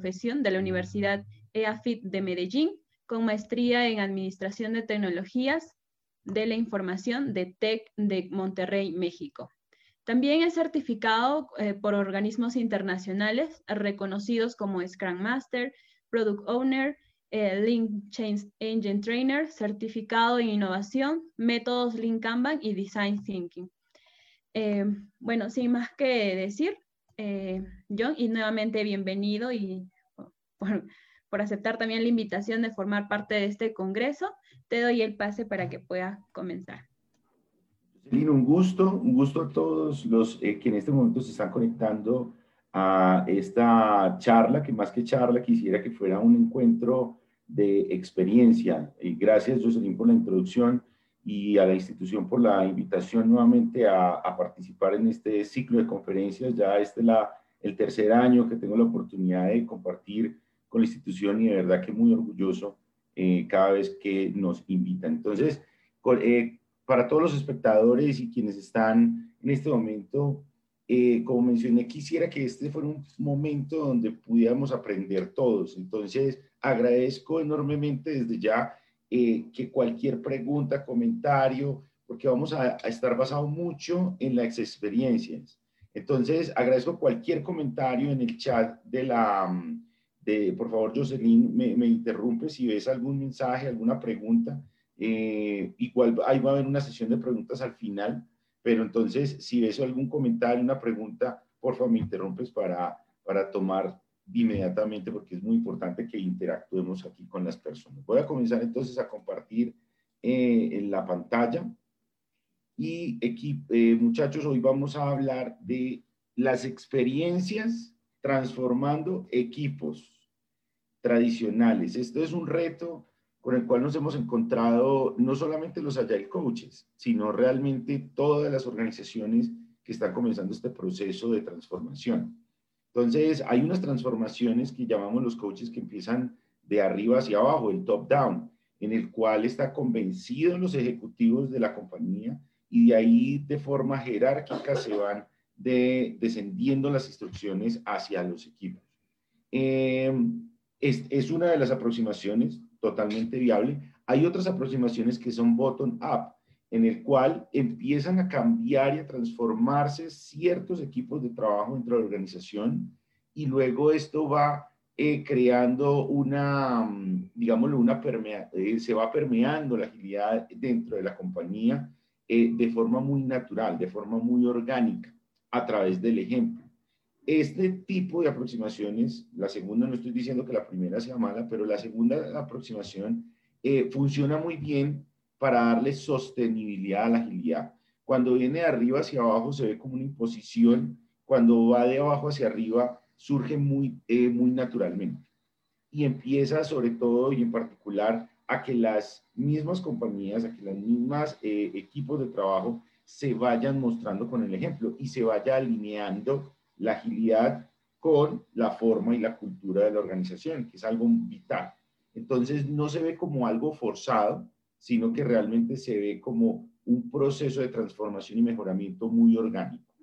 de la Universidad EAFIT de Medellín, con maestría en Administración de Tecnologías de la Información de TEC de Monterrey, México. También es certificado eh, por organismos internacionales reconocidos como Scrum Master, Product Owner, eh, Link Change Engine Trainer, certificado en innovación, métodos Lean Kanban y Design Thinking. Eh, bueno, sin más que decir, John, y nuevamente bienvenido y por, por aceptar también la invitación de formar parte de este congreso. Te doy el pase para que puedas comenzar. un gusto, un gusto a todos los eh, que en este momento se están conectando a esta charla, que más que charla quisiera que fuera un encuentro de experiencia. Y gracias, Jocelyn, por la introducción y a la institución por la invitación nuevamente a, a participar en este ciclo de conferencias. Ya este es el tercer año que tengo la oportunidad de compartir con la institución y de verdad que muy orgulloso eh, cada vez que nos invitan. Entonces, eh, para todos los espectadores y quienes están en este momento, eh, como mencioné, quisiera que este fuera un momento donde pudiéramos aprender todos. Entonces, agradezco enormemente desde ya que cualquier pregunta, comentario, porque vamos a, a estar basado mucho en las experiencias. Entonces, agradezco cualquier comentario en el chat de la, mm, por favor, Jocelyn, me, me interrumpe si ves algún mensaje, alguna pregunta. Eh, igual ahí va a haber una sesión de preguntas al final, pero entonces si ves algún comentario, una pregunta, por favor me interrumpes para, para tomar inmediatamente porque es muy importante que interactuemos aquí con las personas. Voy a comenzar entonces a compartir eh, en la pantalla. Y eh, muchachos, hoy vamos a hablar de las experiencias transformando equipos tradicionales. Esto es un reto con el cual nos hemos encontrado no solamente los Agile Coaches, sino realmente todas las organizaciones que están comenzando este proceso de transformación. Entonces, hay unas transformaciones que llamamos los coaches que empiezan de arriba hacia abajo, el top-down, en el cual está convencidos los ejecutivos de la compañía y de ahí de forma jerárquica se van de, descendiendo las instrucciones hacia los equipos. Eh, es, una de las aproximaciones totalmente viable. Hay otras aproximaciones que son bottom-up, en el cual empiezan a cambiar y a transformarse ciertos equipos de trabajo dentro de la organización y luego esto va eh, creando una, mm, digámoslo, una permea, eh, se va permeando la agilidad dentro de la compañía eh, de forma muy natural, de forma muy orgánica, a través del ejemplo. Este tipo de aproximaciones, la segunda, no estoy diciendo que la primera sea mala, pero la segunda aproximación funciona muy bien para darle sostenibilidad a la agilidad. Cuando viene de arriba hacia abajo se ve como una imposición, cuando va de abajo hacia arriba surge muy, eh, muy naturalmente. Y empieza sobre todo y en particular a que las mismas compañías, a que las mismas eh, equipos de trabajo se vayan mostrando con el ejemplo y se vaya alineando la agilidad con la forma y la cultura de la organización, que es algo vital. Entonces, no se ve como algo forzado, sino que realmente se ve como un proceso de transformación y mejoramiento muy orgánico.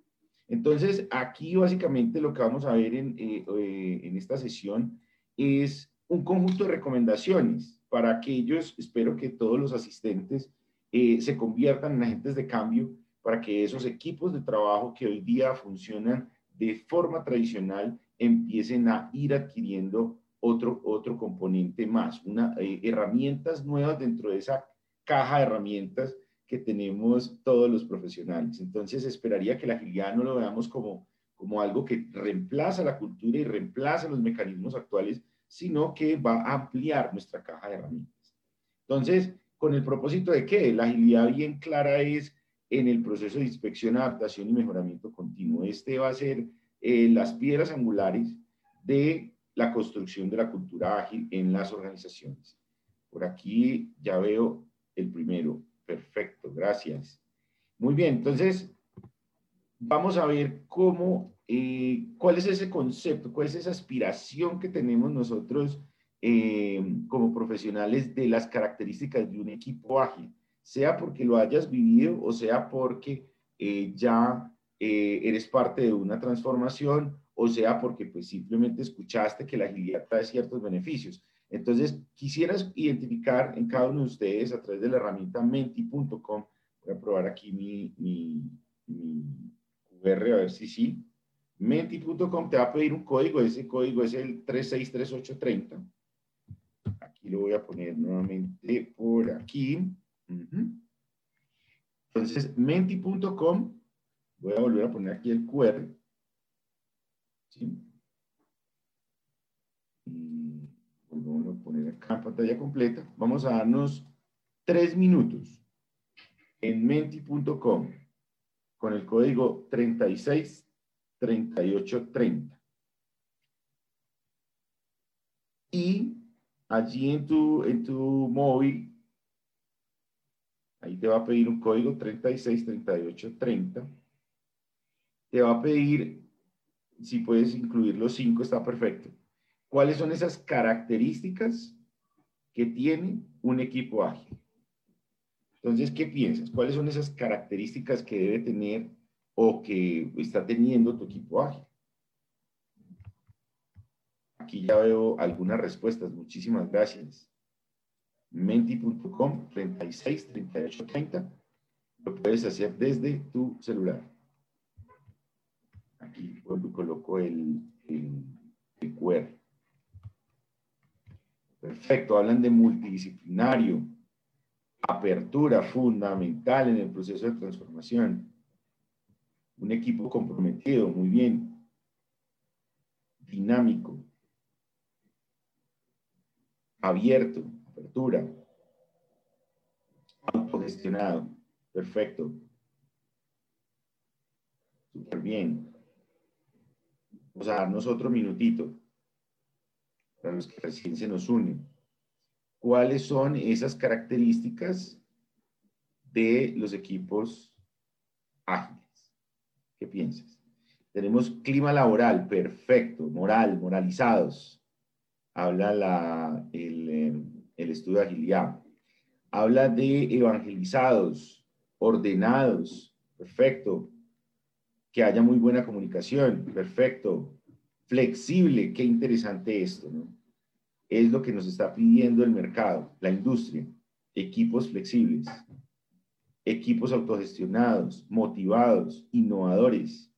Entonces, aquí básicamente lo que vamos a ver en, eh, eh, en esta sesión es un conjunto de recomendaciones para aquellos, espero que todos los asistentes eh, se conviertan en agentes de cambio para que esos equipos de trabajo que hoy día funcionan de forma tradicional empiecen a ir adquiriendo otro, otro componente más, una, eh, herramientas nuevas dentro de esa caja de herramientas que tenemos todos los profesionales. Entonces, esperaría que la agilidad no lo veamos como, como algo que reemplaza la cultura y reemplaza los mecanismos actuales, sino que va a ampliar nuestra caja de herramientas. Entonces, con el propósito de que la agilidad bien clara es en el proceso de inspección, adaptación y mejoramiento continuo. Este va a ser eh, las piedras angulares de la construcción de la cultura ágil en las organizaciones. Por aquí ya veo el primero. Perfecto, gracias. Muy bien, entonces vamos a ver cómo, eh, cuál es ese concepto, cuál es esa aspiración que tenemos nosotros eh, como profesionales de las características de un equipo ágil sea porque lo hayas vivido o sea porque eh, ya eh, eres parte de una transformación o sea porque pues simplemente escuchaste que la agilidad trae ciertos beneficios. Entonces, quisieras identificar en cada uno de ustedes a través de la herramienta menti.com, voy a probar aquí mi, mi, QR a ver si sí. Menti.com te va a pedir un código, ese código es el 363830. Aquí lo voy a poner nuevamente por aquí. Entonces, menti.com, voy a volver a poner aquí el QR. Y vamos a poner acá pantalla completa. Vamos a darnos tres minutos en menti.com con el código 363830. Y allí en tu, en tu móvil Ahí te va a pedir un código 363830. Te va a pedir, si puedes incluir los cinco, está perfecto. ¿Cuáles son esas características que tiene un equipo ágil? Entonces, ¿qué piensas? ¿Cuáles son esas características que debe tener o que está teniendo tu equipo ágil? Aquí ya veo algunas respuestas. Muchísimas gracias menti.com 36 38 30. Lo puedes hacer desde tu celular. Aquí coloco el, el, el QR. Perfecto, hablan de multidisciplinario, apertura fundamental en el proceso de transformación. Un equipo comprometido, muy bien. Dinámico. Abierto apertura, autogestionado, perfecto, súper bien. Vamos a darnos otro minutito para los que recién se nos unen. ¿Cuáles son esas características de los equipos ágiles? ¿Qué piensas? Tenemos clima laboral, perfecto, moral, moralizados. Habla la, el, eh, el estudio de agilidad. Habla de evangelizados, ordenados, perfecto. Que haya muy buena comunicación, perfecto. Flexible, qué interesante esto, ¿no? Es lo que nos está pidiendo el mercado, la industria. Equipos flexibles, equipos autogestionados, motivados, innovadores,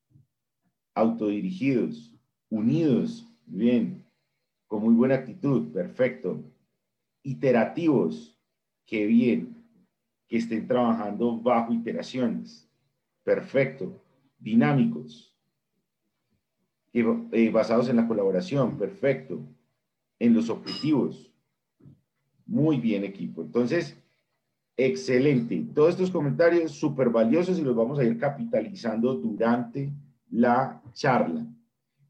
autodirigidos, unidos, bien, con muy buena actitud, perfecto iterativos, qué bien, que estén trabajando bajo iteraciones, perfecto, dinámicos, eh, basados en la colaboración, perfecto, en los objetivos, muy bien equipo. Entonces, excelente. Todos estos comentarios súper valiosos y los vamos a ir capitalizando durante la charla.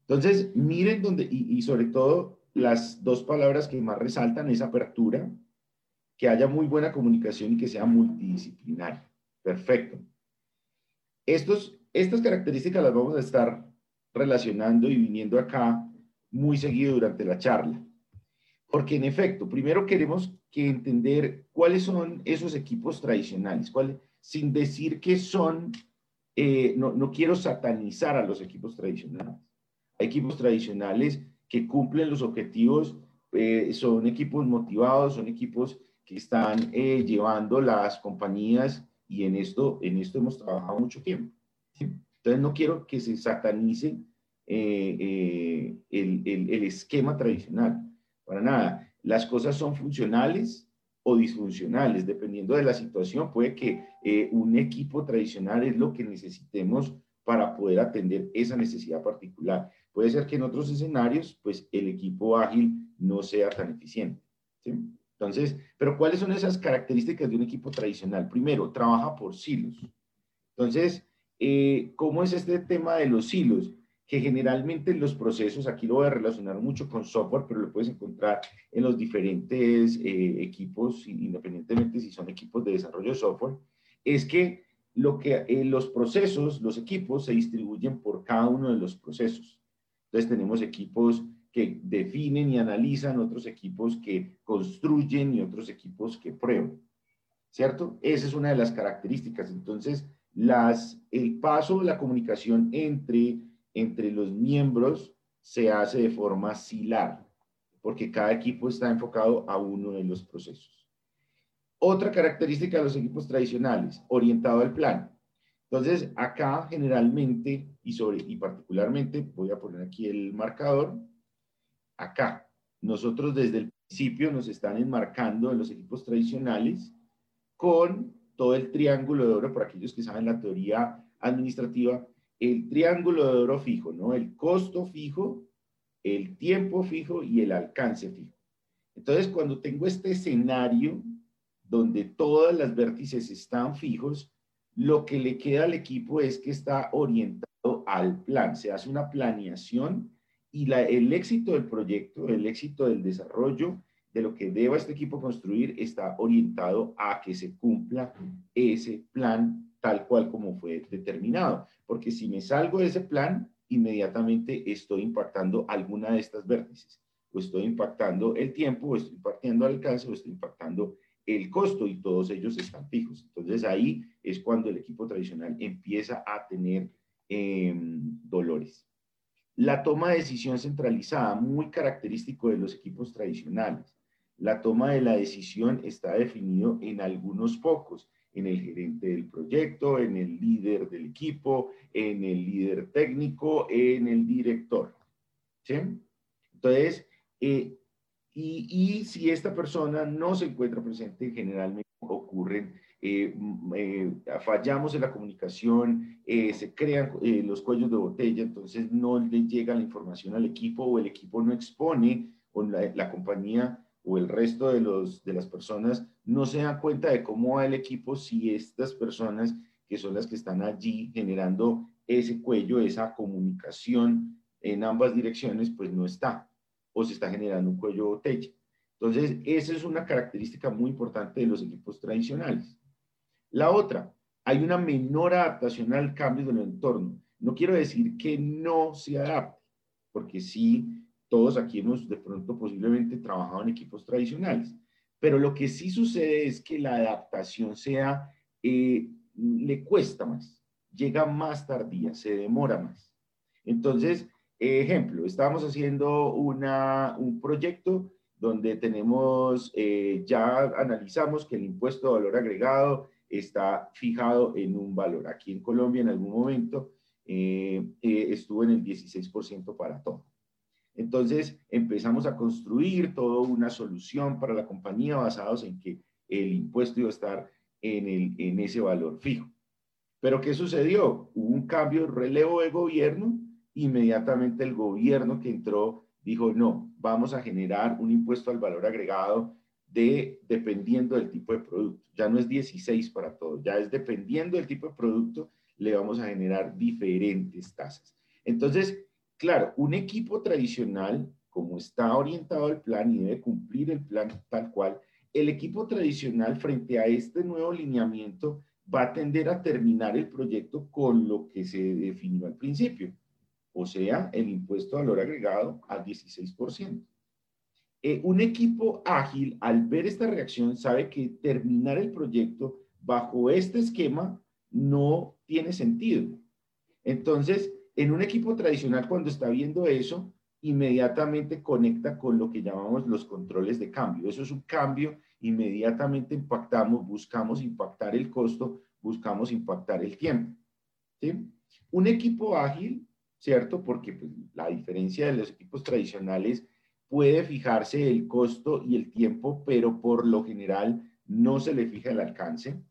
Entonces, miren donde, y, sobre todo, las dos palabras que más resaltan es apertura, que haya muy buena comunicación y que sea multidisciplinario. Perfecto. Estos, estas características las vamos a estar relacionando y viniendo acá muy seguido durante la charla. Porque en efecto, primero queremos que entender cuáles son esos equipos tradicionales, sin decir que son, eh, no, no quiero satanizar a los equipos tradicionales. Hay equipos tradicionales que cumplen los objetivos, eh, son equipos motivados, son equipos que están eh, llevando las compañías y en esto, en esto hemos trabajado mucho tiempo. Entonces no quiero que se satanice eh, el, el, el, esquema tradicional, para nada. Las cosas son funcionales o disfuncionales, dependiendo de la situación. Puede que un equipo tradicional es lo que necesitemos para poder atender esa necesidad particular. Puede ser que en otros escenarios, pues el equipo ágil no sea tan eficiente. ¿sí? Entonces, pero ¿cuáles son esas características de un equipo tradicional? Primero, trabaja por silos. Entonces, eh, ¿cómo es este tema de los silos? Que generalmente los procesos, aquí lo voy a relacionar mucho con software, pero lo puedes encontrar en los diferentes eh, equipos, independientemente si son equipos de desarrollo de software, es que, lo que eh, los procesos, los equipos se distribuyen por cada uno de los procesos. Entonces tenemos equipos que definen y analizan, otros equipos que construyen y otros equipos que prueban. ¿Cierto? Esa es una de las características. Entonces, las, el paso de la comunicación entre entre los miembros se hace de forma silar, porque cada equipo está enfocado a uno de los procesos. Otra característica de los equipos tradicionales, orientado al plan. Entonces, acá generalmente y, sobre, y particularmente, voy a poner aquí el marcador, acá, nosotros desde el principio nos están enmarcando en los equipos tradicionales con todo el triángulo de oro, para aquellos que saben la teoría administrativa, el triángulo de oro fijo, ¿no? El costo fijo, el tiempo fijo y el alcance fijo. Entonces, cuando tengo este escenario donde todas las vértices están fijos, lo que le queda al equipo es que está orientado al plan. Se hace una planeación y el éxito del proyecto, el éxito del desarrollo de lo que deba este equipo construir está orientado a que se cumpla ese plan tal cual como fue determinado. Porque si me salgo de ese plan, inmediatamente estoy impactando alguna de estas vértices. O estoy impactando el tiempo, o estoy impactando alcance, o estoy impactando el costo y todos ellos están fijos. Entonces ahí es cuando el equipo tradicional empieza a tener em, dolores. La toma de decisión centralizada, muy característico de los equipos tradicionales. La toma de la decisión está definido en algunos pocos, en el gerente del proyecto, en el líder del equipo, en el líder técnico, en el director. ¿sí? Entonces, eh, y, y, si esta persona no se encuentra presente, generalmente ocurren, eh, eh, fallamos en la comunicación, se crean los cuellos de botella, entonces no le llega la información al equipo o el equipo no expone o la, la compañía o el resto de, los, de las personas no se dan cuenta de cómo va el equipo si estas personas que son las que están allí generando ese cuello, esa comunicación en ambas direcciones, pues no está o se está generando un cuello botella. Entonces, esa es una característica muy importante de los equipos tradicionales. La otra, hay una menor adaptación al cambio del entorno. No quiero decir que no se adapte, porque sí todos aquí hemos de pronto posiblemente trabajado en equipos tradicionales, pero lo que sí sucede es que la adaptación sea, eh, le cuesta más, llega más tardía, se demora más. Entonces, ejemplo, estábamos haciendo una, un proyecto donde tenemos, eh, ya analizamos que el impuesto de valor agregado está fijado en un valor. Aquí en Colombia en algún momento eh, estuvo en el 16% para todo. Entonces empezamos a construir toda una solución para la compañía basados en que el impuesto iba a estar en, el, en ese valor fijo. Pero ¿qué sucedió? Hubo un cambio de relevo de gobierno, inmediatamente el gobierno que entró dijo, no, vamos a generar un impuesto al valor agregado de dependiendo del tipo de producto. Ya no es 16 para todo, ya es dependiendo del tipo de producto, le vamos a generar diferentes tasas. Entonces, Claro, un equipo tradicional, como está orientado al plan y debe cumplir el plan tal cual, el equipo tradicional frente a este nuevo lineamiento va a tender a terminar el proyecto con lo que se definió al principio, o sea, el impuesto de valor agregado al 16%. Eh, un equipo ágil, al ver esta reacción, sabe que terminar el proyecto bajo este esquema no tiene sentido. Entonces, en un equipo tradicional, cuando está viendo eso, inmediatamente conecta con lo que llamamos los controles de cambio. Eso es un cambio, inmediatamente impactamos, buscamos impactar el costo, buscamos impactar el tiempo. Un equipo ágil, ¿cierto? Porque pues, la diferencia de los equipos tradicionales puede fijarse el costo y el tiempo, pero por lo general no se le fija el alcance.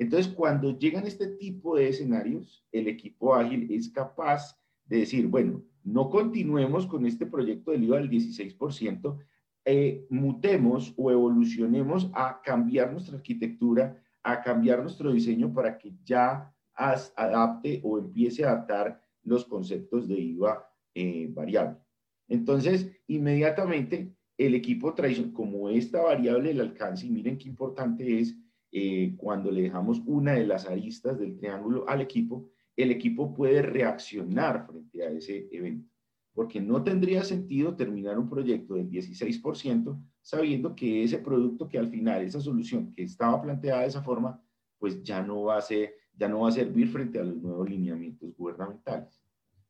Entonces, cuando llegan este tipo de escenarios, el equipo ágil es capaz de decir, bueno, no continuemos con este proyecto del IVA del 16%, eh, mutemos o evolucionemos a cambiar nuestra arquitectura, a cambiar nuestro diseño para que ya adapte o empiece a adaptar los conceptos de IVA eh, variable. Entonces, inmediatamente el equipo tradicional, como esta variable del alcance, y miren qué importante es, eh, cuando le dejamos una de las aristas del triángulo al equipo, el equipo puede reaccionar frente a ese evento. Porque no tendría sentido terminar un proyecto del 16% sabiendo que ese producto que al final, esa solución que estaba planteada de esa forma, pues ya no va a, ser, ya no va a servir frente a los nuevos lineamientos gubernamentales.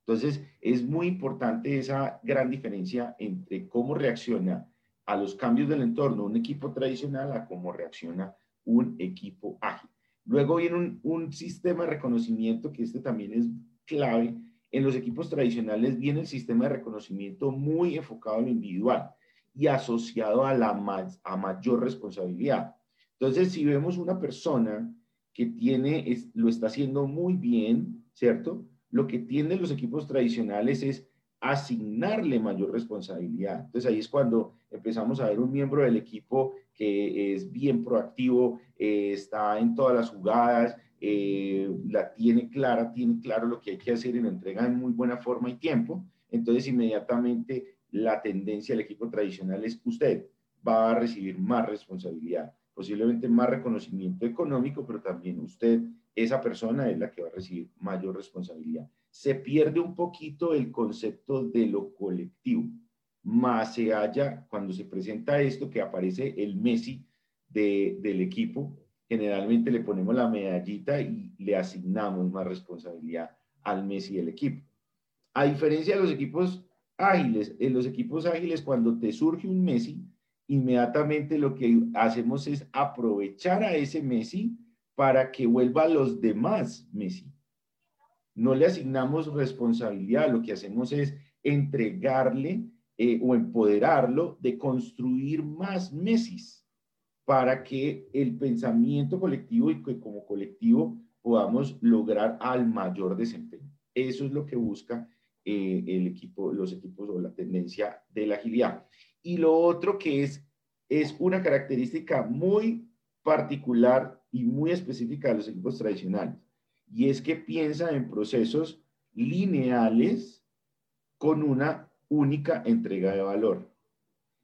Entonces, es muy importante esa gran diferencia entre cómo reacciona a los cambios del entorno un equipo tradicional a cómo reacciona un equipo ágil. Luego viene un, un sistema de reconocimiento que este también es clave. En los equipos tradicionales viene el sistema de reconocimiento muy enfocado en lo individual y asociado a, la a mayor responsabilidad. Entonces, si vemos una persona que tiene, lo está haciendo muy bien, ¿cierto? Lo que tienen los equipos tradicionales es asignarle mayor responsabilidad. Entonces ahí es cuando empezamos a ver un miembro del equipo que es bien proactivo, eh, está en todas las jugadas, eh, la tiene clara, tiene claro lo que hay que hacer y lo entrega en muy buena forma y tiempo. Entonces inmediatamente la tendencia del equipo tradicional es usted va a recibir más responsabilidad, posiblemente más reconocimiento económico, pero también usted esa persona es la que va a recibir mayor responsabilidad. Se pierde un poquito el concepto de lo colectivo, más se halla cuando se presenta esto que aparece el Messi del equipo, generalmente le ponemos la medallita y le asignamos más responsabilidad al Messi del equipo. A diferencia de los equipos ágiles, en los equipos ágiles cuando te surge un Messi, inmediatamente lo que hacemos es aprovechar a ese Messi para que vuelva a los demás Messi. No le asignamos responsabilidad, lo que hacemos es entregarle eh, o empoderarlo de construir más Messi para que el pensamiento colectivo y que como colectivo podamos lograr al mayor desempeño. Eso es lo que busca eh, el equipo, los equipos o la tendencia de la agilidad. Y lo otro que es, es una característica muy particular y muy específica de los equipos tradicionales, y es que piensa en procesos lineales con una única entrega de valor.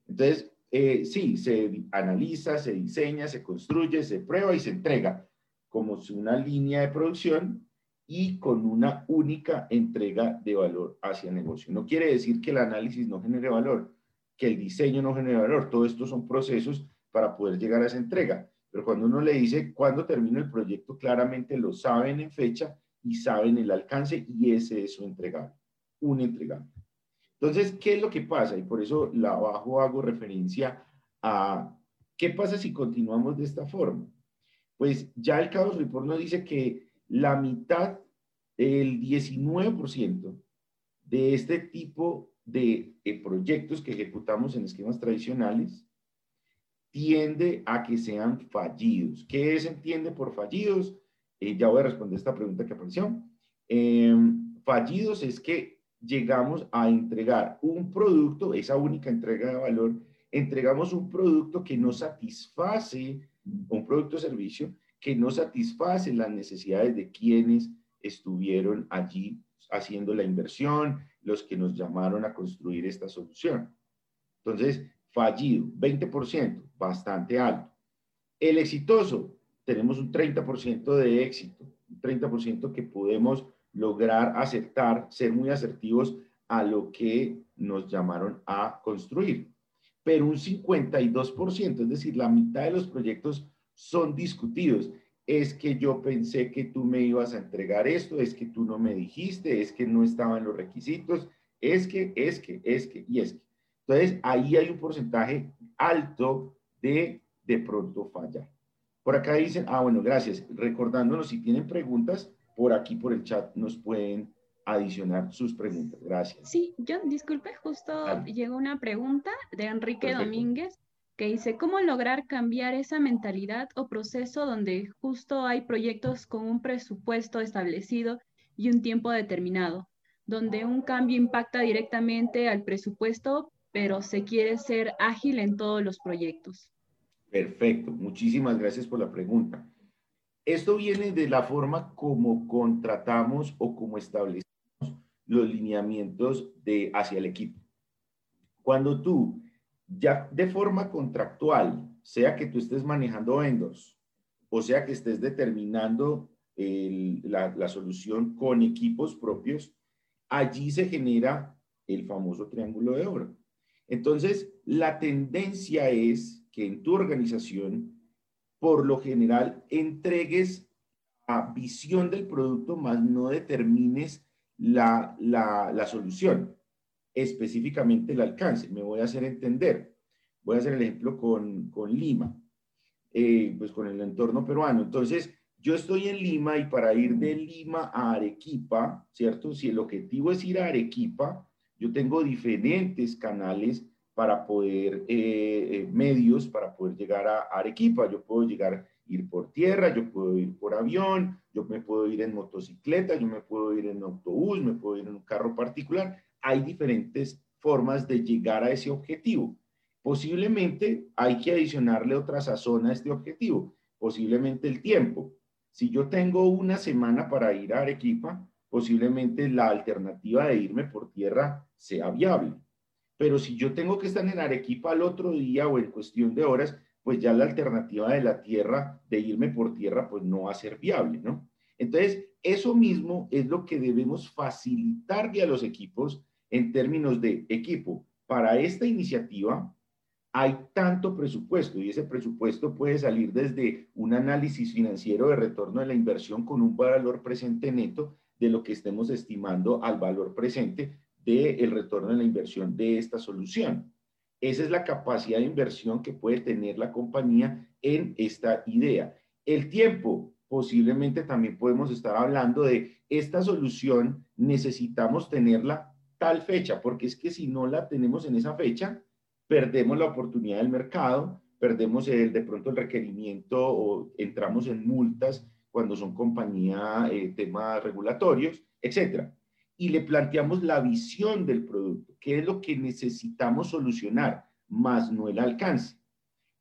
Entonces, eh, sí, se analiza, se diseña, se construye, se prueba y se entrega como una línea de producción y con una única entrega de valor hacia el negocio. No quiere decir que el análisis no genere valor, que el diseño no genere valor. Todo esto son procesos para poder llegar a esa entrega. Pero cuando uno le dice cuándo termina el proyecto, claramente lo saben en fecha y saben el alcance y ese es su entregable, un entregable. Entonces, ¿qué es lo que pasa? Y por eso abajo hago referencia a qué pasa si continuamos de esta forma. Pues ya el Chaos Report nos dice que la mitad, el 19% de este tipo de proyectos que ejecutamos en esquemas tradicionales tiende a que sean fallidos. ¿Qué se entiende por fallidos? Eh, ya voy a responder esta pregunta que apareció. Em, fallidos es que llegamos a entregar un producto, esa única entrega de valor, entregamos un producto que no satisface, un producto o servicio que no satisface las necesidades de quienes estuvieron allí haciendo la inversión, los que nos llamaron a construir esta solución. Entonces, fallido, 20%, bastante alto. El exitoso, tenemos un 30% de éxito, un 30% que podemos lograr aceptar, ser muy asertivos a lo que nos llamaron a construir. Pero un 52%, es decir, la mitad de los proyectos son discutidos. Es que yo pensé que tú me ibas a entregar esto, es que tú no me dijiste, es que no estaban los requisitos, es que, es que, es que, y es que. Entonces, ahí hay un porcentaje alto de de pronto fallar. Por acá dicen, ah, bueno, gracias. Recordándonos, si tienen preguntas, por aquí, por el chat, nos pueden adicionar sus preguntas. Gracias. Sí, John, disculpe, justo llegó una pregunta de Enrique Domínguez que dice, ¿cómo lograr cambiar esa mentalidad o proceso donde justo hay proyectos con un presupuesto establecido y un tiempo determinado, donde un cambio impacta directamente al presupuesto, pero se quiere ser ágil en todos los proyectos. Perfecto, muchísimas gracias por la pregunta. Esto viene de la forma como contratamos o como establecemos los lineamientos hacia el equipo. Cuando tú, ya de forma contractual, sea que tú estés manejando vendors, o sea que estés determinando la, la solución con equipos propios, allí se genera el famoso triángulo de oro. Entonces, la tendencia es que en tu organización, por lo general, entregues a visión del producto, más no determines la, la, solución, específicamente el alcance. Me voy a hacer entender. Voy a hacer el ejemplo con, con Lima, eh, pues con el entorno peruano. Entonces, yo estoy en Lima y para ir de Lima a Arequipa, ¿cierto? Si el objetivo es ir a Arequipa, yo tengo diferentes canales para poder, eh, eh, medios para poder llegar a Arequipa. Yo puedo llegar, ir por tierra, yo puedo ir por avión, yo me puedo ir en motocicleta, yo me puedo ir en autobús, me puedo ir en un carro particular. Hay diferentes formas de llegar a ese objetivo. Posiblemente hay que adicionarle otra sazón a este objetivo, posiblemente el tiempo. Si yo tengo una semana para ir a Arequipa, posiblemente la alternativa de irme por tierra sea viable. Pero si yo tengo que estar en Arequipa al otro día o en cuestión de horas, pues ya la alternativa de la tierra, de irme por tierra, pues no va a ser viable, ¿no? Entonces, eso mismo es lo que debemos facilitarle a los equipos en términos de equipo. Para esta iniciativa hay tanto presupuesto y ese presupuesto puede salir desde un análisis financiero de retorno de la inversión con un valor presente neto de lo que estemos estimando al valor presente del retorno de la inversión de esta solución. Esa es la capacidad de inversión que puede tener la compañía en esta idea. El tiempo, posiblemente también podemos estar hablando de esta solución, necesitamos tenerla tal fecha, porque es que si no la tenemos en esa fecha, perdemos la oportunidad del mercado, perdemos el, de pronto el requerimiento o entramos en multas cuando son compañía, eh, temas regulatorios, etcétera y le planteamos la visión del producto, qué es lo que necesitamos solucionar, más no el alcance.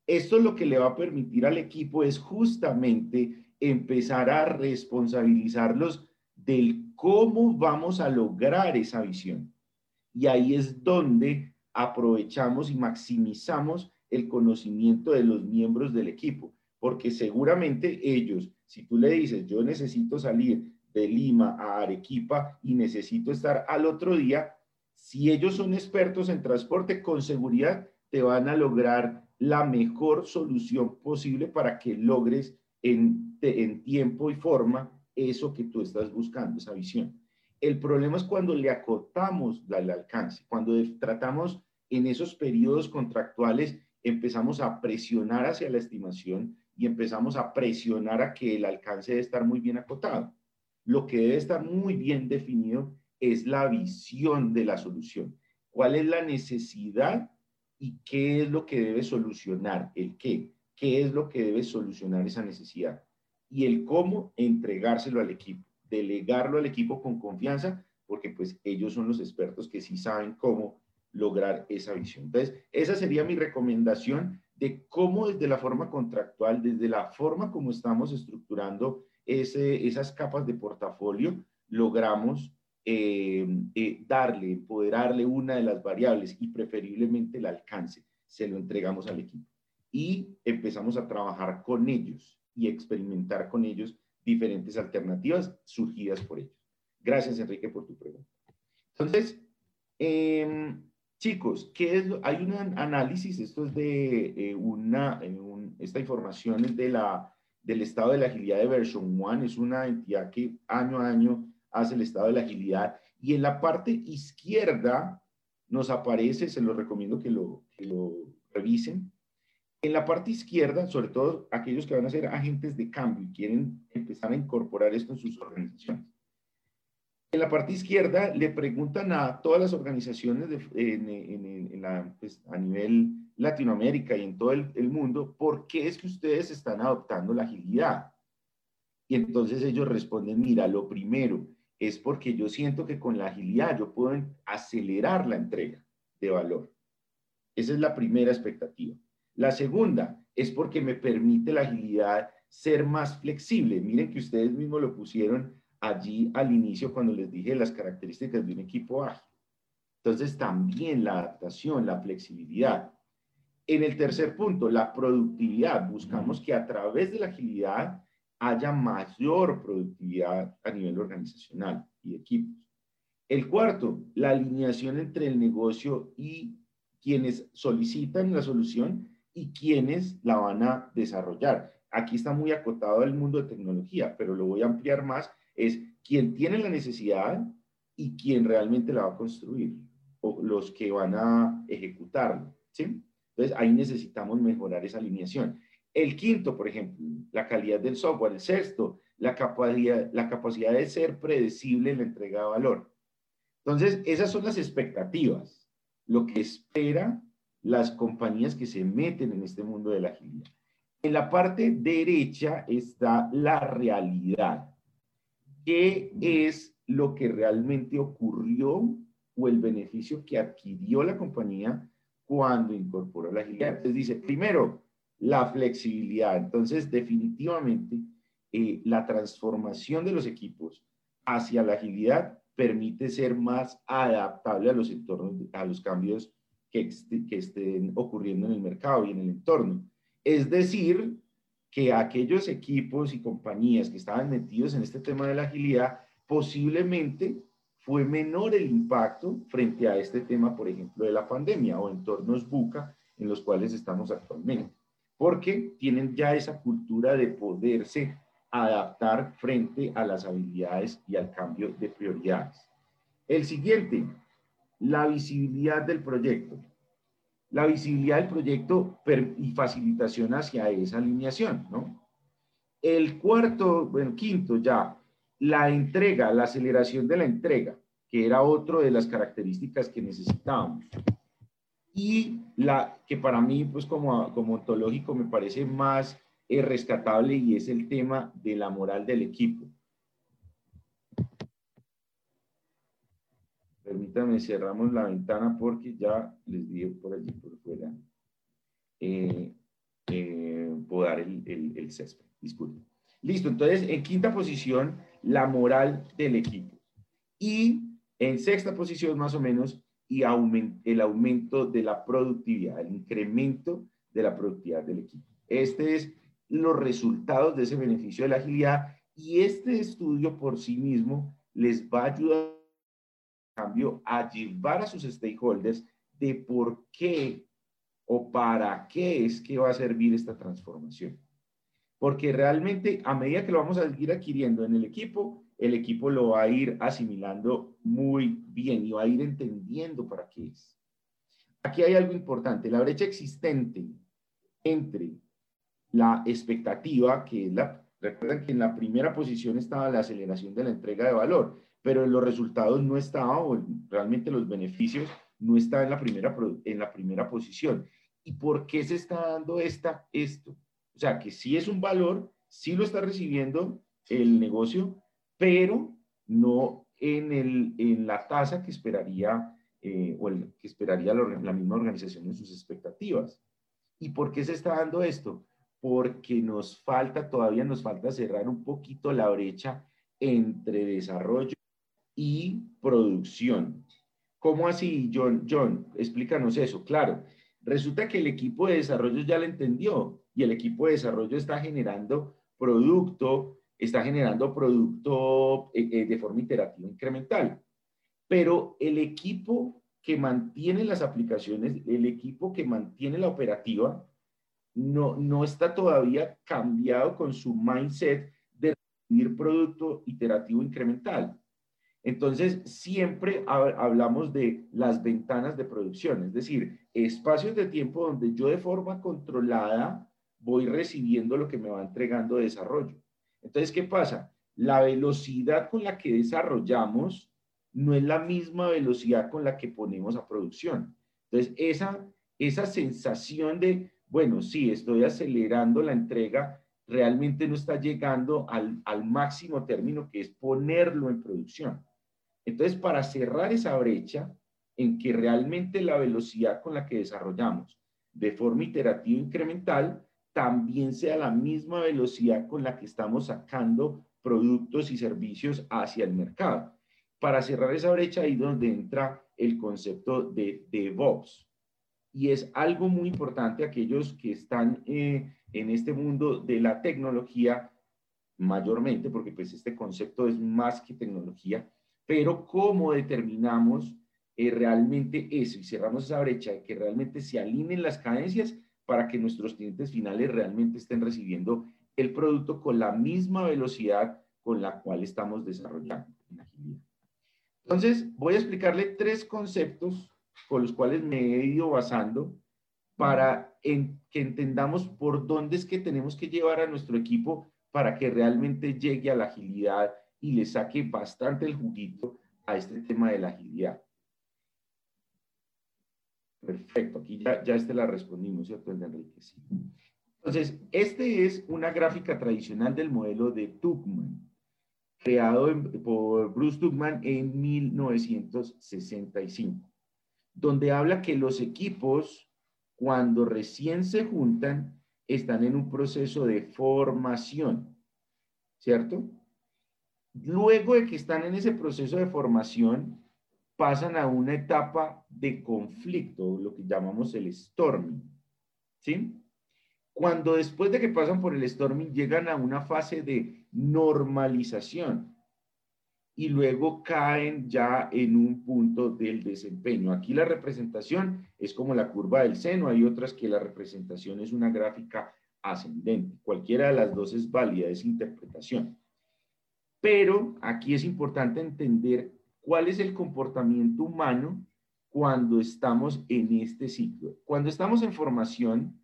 Esto lo que le va a permitir al equipo es justamente empezar a responsabilizarlos del cómo vamos a lograr esa visión. Y ahí es donde aprovechamos y maximizamos el conocimiento de los miembros del equipo, porque seguramente ellos, si tú le dices, yo necesito salir de Lima a Arequipa y necesito estar al otro día, si ellos son expertos en transporte, con seguridad te van a lograr la mejor solución posible para que logres en, en tiempo y forma eso que tú estás buscando, esa visión. El problema es cuando le acotamos el alcance, cuando tratamos en esos periodos contractuales, empezamos a presionar hacia la estimación y empezamos a presionar a que el alcance debe estar muy bien acotado lo que debe estar muy bien definido es la visión de la solución. ¿Cuál es la necesidad y qué es lo que debe solucionar? ¿El qué? ¿Qué es lo que debe solucionar esa necesidad? Y el cómo entregárselo al equipo, delegarlo al equipo con confianza, porque pues ellos son los expertos que sí saben cómo lograr esa visión. Entonces, esa sería mi recomendación de cómo desde la forma contractual, desde la forma como estamos estructurando esas capas de portafolio, logramos eh, eh, darle, empoderarle una de las variables y preferiblemente el alcance. Se lo entregamos al equipo. Y empezamos a trabajar con ellos y experimentar con ellos diferentes alternativas surgidas por ellos. Gracias, Enrique, por tu pregunta. Entonces, em, chicos, ¿qué es hay un análisis, esto es de eh, una, esta información es de la del estado de la agilidad de Version One. Es una entidad que año a año hace el estado de la agilidad. Y en la parte izquierda nos aparece, se lo recomiendo que lo, que lo revisen. En la parte izquierda, sobre todo aquellos que van a ser agentes de cambio y quieren empezar a incorporar esto en sus organizaciones. En la parte izquierda le preguntan a todas las organizaciones en, la, pues, a nivel Latinoamérica y en todo el, mundo, ¿por qué es que ustedes están adoptando la agilidad? Y entonces ellos responden, mira, lo primero es porque yo siento que con la agilidad yo puedo acelerar la entrega de valor. Esa es la primera expectativa. La segunda es porque me permite la agilidad ser más flexible. Miren que ustedes mismos lo pusieron allí al inicio cuando les dije las características de un equipo ágil. Entonces también la adaptación, la flexibilidad. En el tercer punto, la productividad. Buscamos que a través de la agilidad haya mayor productividad a nivel organizacional y equipos. El cuarto, la alineación entre el negocio y quienes solicitan la solución y quienes la van a desarrollar. Aquí está muy acotado el mundo de tecnología, pero lo voy a ampliar más. Es quien tiene la necesidad, y quién realmente la va a construir o los que van a ejecutarlo. ¿sí? Entonces ahí necesitamos mejorar esa alineación. El quinto, por ejemplo, la calidad del software. El sexto, la capacidad, la capacidad de ser predecible en la entrega de valor. Entonces, esas son las expectativas, lo que espera las compañías que se meten en este mundo de la agilidad. En la parte derecha está la realidad. ¿Qué es lo que realmente ocurrió o el beneficio que adquirió la compañía cuando incorporó la agilidad? Entonces dice, primero, la flexibilidad. Entonces, definitivamente, eh, la transformación de los equipos hacia la agilidad permite ser más adaptable a los entornos, a los cambios que, que estén ocurriendo en el mercado y en el entorno. Es decir, que aquellos equipos y compañías que estaban metidos en este tema de la agilidad, posiblemente fue menor el impacto frente a este tema, por ejemplo, de la pandemia o entornos buca en los cuales estamos actualmente, porque tienen ya esa cultura de poderse adaptar frente a las habilidades y al cambio de prioridades. El siguiente, la visibilidad del proyecto. La visibilidad del proyecto y facilitación hacia esa alineación, ¿no? El cuarto, bueno, quinto ya, la entrega, la aceleración de la entrega, que era otra de las características que necesitábamos. Y la que para mí, pues como, como ontológico, me parece más es rescatable y es el tema de la moral del equipo. Permítanme, cerramos la ventana porque ya les dije por allí por fuera eh, eh, podar el, el, el césped. Disculpen. Listo, entonces en quinta posición, la moral del equipo. Y en sexta posición, más o menos, y el aumento de la productividad, el incremento de la productividad del equipo. Este es los resultados de ese beneficio de la agilidad y este estudio por sí mismo les va a ayudar cambio a llevar a sus stakeholders de por qué o para qué es que va a servir esta transformación. Porque realmente a medida que lo vamos a seguir adquiriendo en el equipo, el equipo lo va a ir asimilando muy bien y va a ir entendiendo para qué es. Aquí hay algo importante, la brecha existente entre la expectativa, que es la, recuerden que en la primera posición estaba la aceleración de la entrega de valor, pero en los resultados no estaba, o realmente los beneficios no están en la primera, en la primera posición. ¿Y por qué se está dando esta, esto? O sea, que sí es un valor, sí lo está recibiendo el negocio, pero no en, el, en la tasa que esperaría eh, o que esperaría la misma organización en sus expectativas. ¿Y por qué se está dando esto? porque nos falta, todavía nos falta cerrar un poquito la brecha entre desarrollo y producción. ¿Cómo así, John? John, explícanos eso. Claro, resulta que el equipo de desarrollo ya lo entendió y el equipo de desarrollo está generando producto, está generando producto eh, eh, de forma iterativa incremental. Pero el equipo que mantiene las aplicaciones, el equipo que mantiene la operativa, no, no está todavía cambiado con su mindset de recibir producto iterativo incremental. Entonces, siempre hablamos de las ventanas de producción, es decir, espacios de tiempo donde yo de forma controlada voy recibiendo lo que me va entregando desarrollo. Entonces, ¿qué pasa? La velocidad con la que desarrollamos no es la misma velocidad con la que ponemos a producción. Entonces, esa, esa sensación de bueno, sí, estoy acelerando la entrega, realmente no está llegando al, máximo término que es ponerlo en producción. Entonces, para cerrar esa brecha en que realmente la velocidad con la que desarrollamos de forma iterativa incremental también sea la misma velocidad con la que estamos sacando productos y servicios hacia el mercado. Para cerrar esa brecha ahí donde entra el concepto de DevOps y es algo muy importante aquellos que están eh, en este mundo de la tecnología mayormente, porque pues este concepto es más que tecnología, pero cómo determinamos eh, realmente eso y cerramos esa brecha de que realmente se alineen las cadencias para que nuestros clientes finales realmente estén recibiendo el producto con la misma velocidad con la cual estamos desarrollando en agilidad. Entonces, voy a explicarle tres conceptos con los cuales me he ido basando para que entendamos por dónde es que tenemos que llevar a nuestro equipo para que realmente llegue a la agilidad y le saque bastante el juguito a este tema de la agilidad. Perfecto, aquí ya, ya este la respondimos, ¿cierto, Enrique? Sí. Entonces, este es una gráfica tradicional del modelo de Tuchman, creado por Bruce Tuchman en 1965, donde habla que los equipos, cuando recién se juntan, están en un proceso de formación, ¿cierto? Luego de que están en ese proceso de formación, pasan a una etapa de conflicto, lo que llamamos el storming, ¿sí? Cuando después de que pasan por el storming llegan a una fase de normalización y luego caen ya en un punto del desempeño. Aquí la representación es como la curva del seno, hay otras que la representación es una gráfica ascendente. Cualquiera de las dos es válida, es interpretación. Pero aquí es importante entender cuál es el comportamiento humano cuando estamos en este ciclo. Cuando estamos en formación,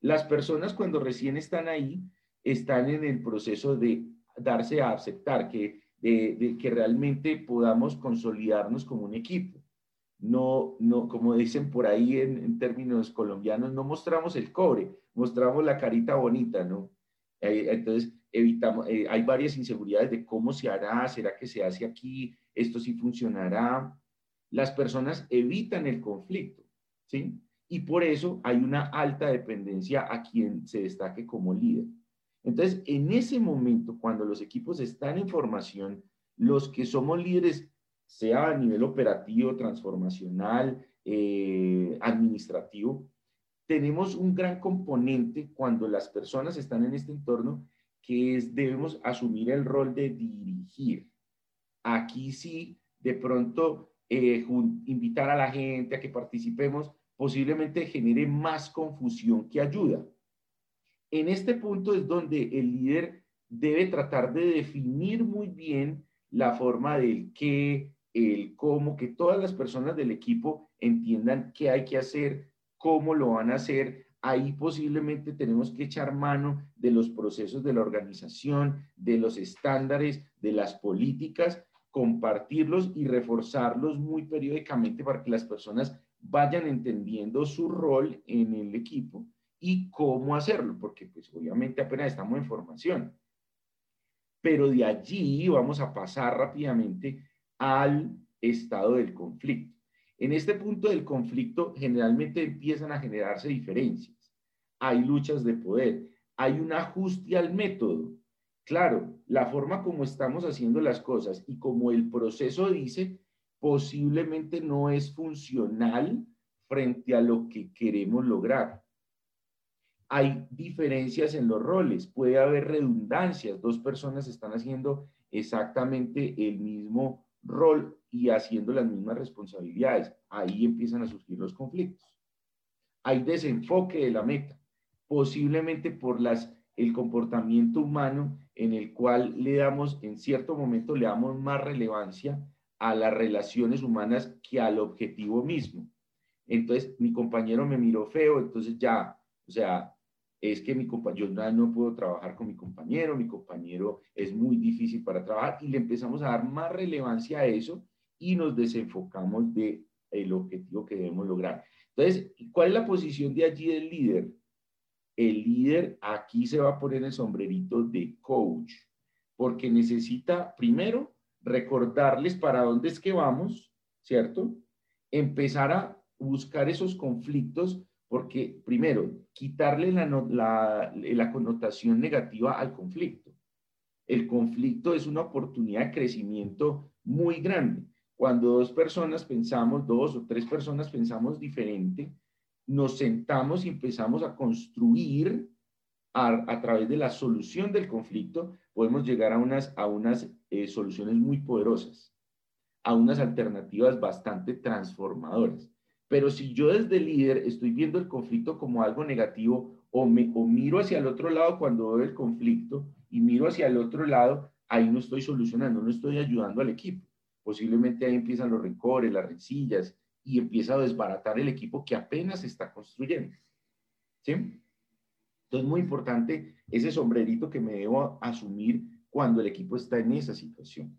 las personas cuando recién están ahí están en el proceso de darse a aceptar, que, realmente podamos consolidarnos como un equipo. No, no, como dicen por ahí en, en términos colombianos, no mostramos el cobre, mostramos la carita bonita, ¿no? Eh, entonces, evitamos, eh, hay varias inseguridades de cómo se hará, será que se hace aquí, esto sí funcionará. Las personas evitan el conflicto, ¿sí? Y por eso hay una alta dependencia a quien se destaque como líder. Entonces, en ese momento, cuando los equipos están en formación, los que somos líderes, sea a nivel operativo, transformacional, eh, administrativo, tenemos un gran componente cuando las personas están en este entorno, que es debemos asumir el rol de dirigir. Aquí sí, de pronto, eh, invitar a la gente a que participemos posiblemente genere más confusión que ayuda. En este punto es donde el líder debe tratar de definir muy bien la forma del qué, el cómo, que todas las personas del equipo entiendan qué hay que hacer, cómo lo van a hacer. Ahí posiblemente tenemos que echar mano de los procesos de la organización, de los estándares, de las políticas, compartirlos y reforzarlos muy periódicamente para que las personas vayan entendiendo su rol en el equipo y cómo hacerlo, porque pues obviamente apenas estamos en formación. Pero de allí vamos a pasar rápidamente al estado del conflicto. En este punto del conflicto generalmente empiezan a generarse diferencias. Hay luchas de poder, hay un ajuste al método. Claro, la forma como estamos haciendo las cosas y como el proceso dice, posiblemente no es funcional frente a lo que queremos lograr. Hay diferencias en los roles, puede haber redundancias, dos personas están haciendo exactamente el mismo rol y haciendo las mismas responsabilidades. Ahí empiezan a surgir los conflictos. Hay desenfoque de la meta, posiblemente por las, el comportamiento humano en el cual le damos, en cierto momento, le damos más relevancia a las relaciones humanas que al objetivo mismo. Entonces, mi compañero me miró feo, entonces ya, o sea, es que mi yo no puedo trabajar con mi compañero, mi compañero es muy difícil para trabajar y le empezamos a dar más relevancia a eso y nos desenfocamos de el objetivo que debemos lograr. Entonces, ¿cuál es la posición de allí del líder? El líder aquí se va a poner el sombrerito de coach, porque necesita primero recordarles para dónde es que vamos, ¿cierto? Empezar a buscar esos conflictos porque, primero, quitarle la, connotación negativa al conflicto. El conflicto es una oportunidad de crecimiento muy grande. Cuando dos personas pensamos, dos o tres personas pensamos diferente, nos sentamos y empezamos a construir a, través de la solución del conflicto, podemos llegar a unas, a unas eh, soluciones muy poderosas, a unas alternativas bastante transformadoras. Pero si yo desde líder estoy viendo el conflicto como algo negativo o, me, o miro hacia el otro lado cuando veo el conflicto y miro hacia el otro lado, ahí no estoy solucionando, no estoy ayudando al equipo. Posiblemente ahí empiezan los rencores, las rencillas y empieza a desbaratar el equipo que apenas se está construyendo. ¿Sí? Entonces, muy importante ese sombrerito que me debo asumir cuando el equipo está en esa situación.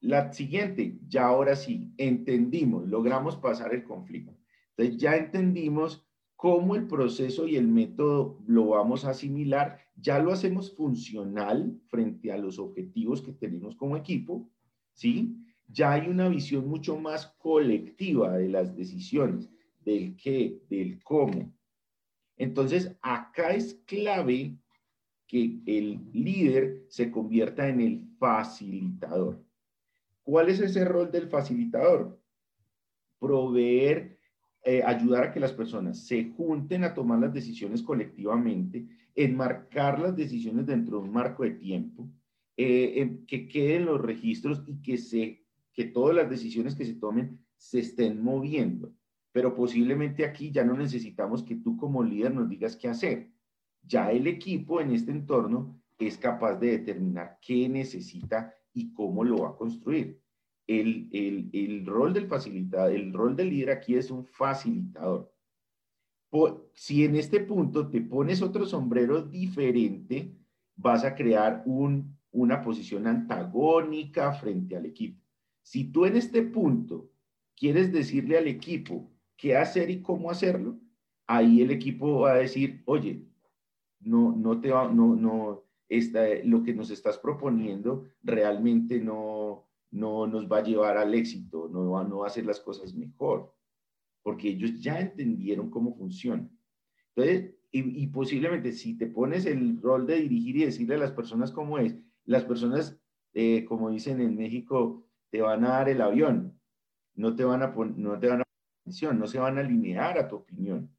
La siguiente, ya ahora sí, entendimos, logramos pasar el conflicto. Entonces, ya entendimos cómo el proceso y el método lo vamos a asimilar, ya lo hacemos funcional frente a los objetivos que tenemos como equipo, ¿sí? Ya hay una visión mucho más colectiva de las decisiones, del qué, del cómo. Entonces, acá es clave que el líder se convierta en el facilitador. ¿Cuál es ese rol del facilitador? Proveer eh, ayudar a que las personas se junten a tomar las decisiones colectivamente, enmarcar las decisiones dentro de un marco de tiempo, eh, que queden los registros y que, se, que todas las decisiones que se tomen se estén moviendo. Pero posiblemente aquí ya no necesitamos que tú como líder nos digas qué hacer. Ya el equipo en este entorno es capaz de determinar qué necesita y cómo lo va a construir el, rol del facilitador, el rol del líder aquí es un facilitador. si en este punto te pones otro sombrero diferente, vas a crear una posición antagónica frente al equipo. Si tú en este punto quieres decirle al equipo qué hacer y cómo hacerlo, ahí el equipo va a decir, oye, no, no te va, no, no, lo que nos estás proponiendo realmente no, no nos va a llevar al éxito, no va, no va a hacer las cosas mejor, porque ellos ya entendieron cómo funciona. Entonces, y, posiblemente si te pones el rol de dirigir y decirle a las personas cómo es, las personas, eh, como dicen en México, te van a dar el avión, no te van a no te van a atención, no se van a alinear a tu opinión.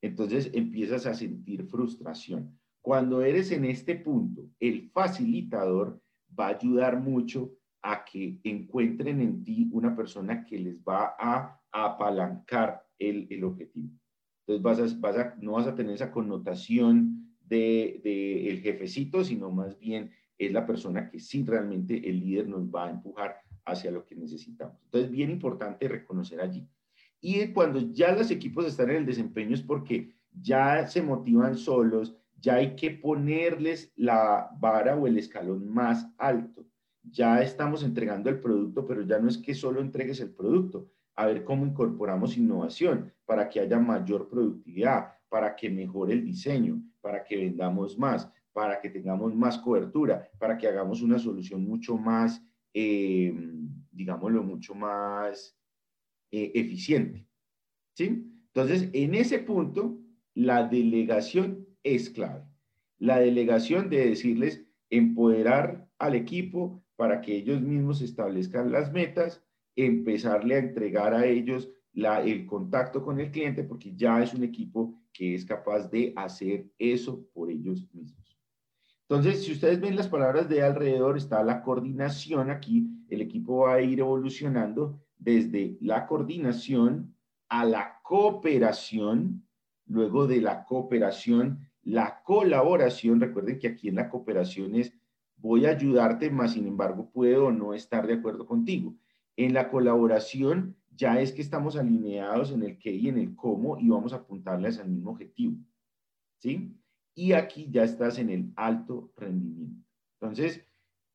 Entonces empiezas a sentir frustración. Cuando eres en este punto, el facilitador va a ayudar mucho a que encuentren en ti una persona que les va a, apalancar el, objetivo. Entonces no vas a tener esa connotación de, de, el jefecito, sino más bien es la persona que sí realmente el líder nos va a empujar hacia lo que necesitamos. Entonces, bien importante reconocer allí. Y cuando ya los equipos están en el desempeño es porque ya se motivan solos, ya hay que ponerles la vara o el escalón más alto ya estamos entregando el producto, pero ya no es que solo entregues el producto, a ver cómo incorporamos innovación para que haya mayor productividad, para que mejore el diseño, para que vendamos más, para que tengamos más cobertura, para que hagamos una solución mucho más, eh, digámoslo, mucho más eh, eficiente. ¿Sí? Entonces, en ese punto, la delegación es clave. La delegación de decirles, empoderar al equipo, para que ellos mismos establezcan las metas, empezarle a entregar a ellos la, el contacto con el cliente, porque ya es un equipo que es capaz de hacer eso por ellos mismos. Entonces, si ustedes ven las palabras de alrededor, está la coordinación aquí, el equipo va a ir evolucionando desde la coordinación a la cooperación, luego de la cooperación, la colaboración, recuerden que aquí en la cooperación es voy a ayudarte, más sin embargo puedo no estar de acuerdo contigo. En la colaboración ya es que estamos alineados en el qué y en el cómo y vamos a apuntarles al mismo objetivo. ¿Sí? Y aquí ya estás en el alto rendimiento. Entonces,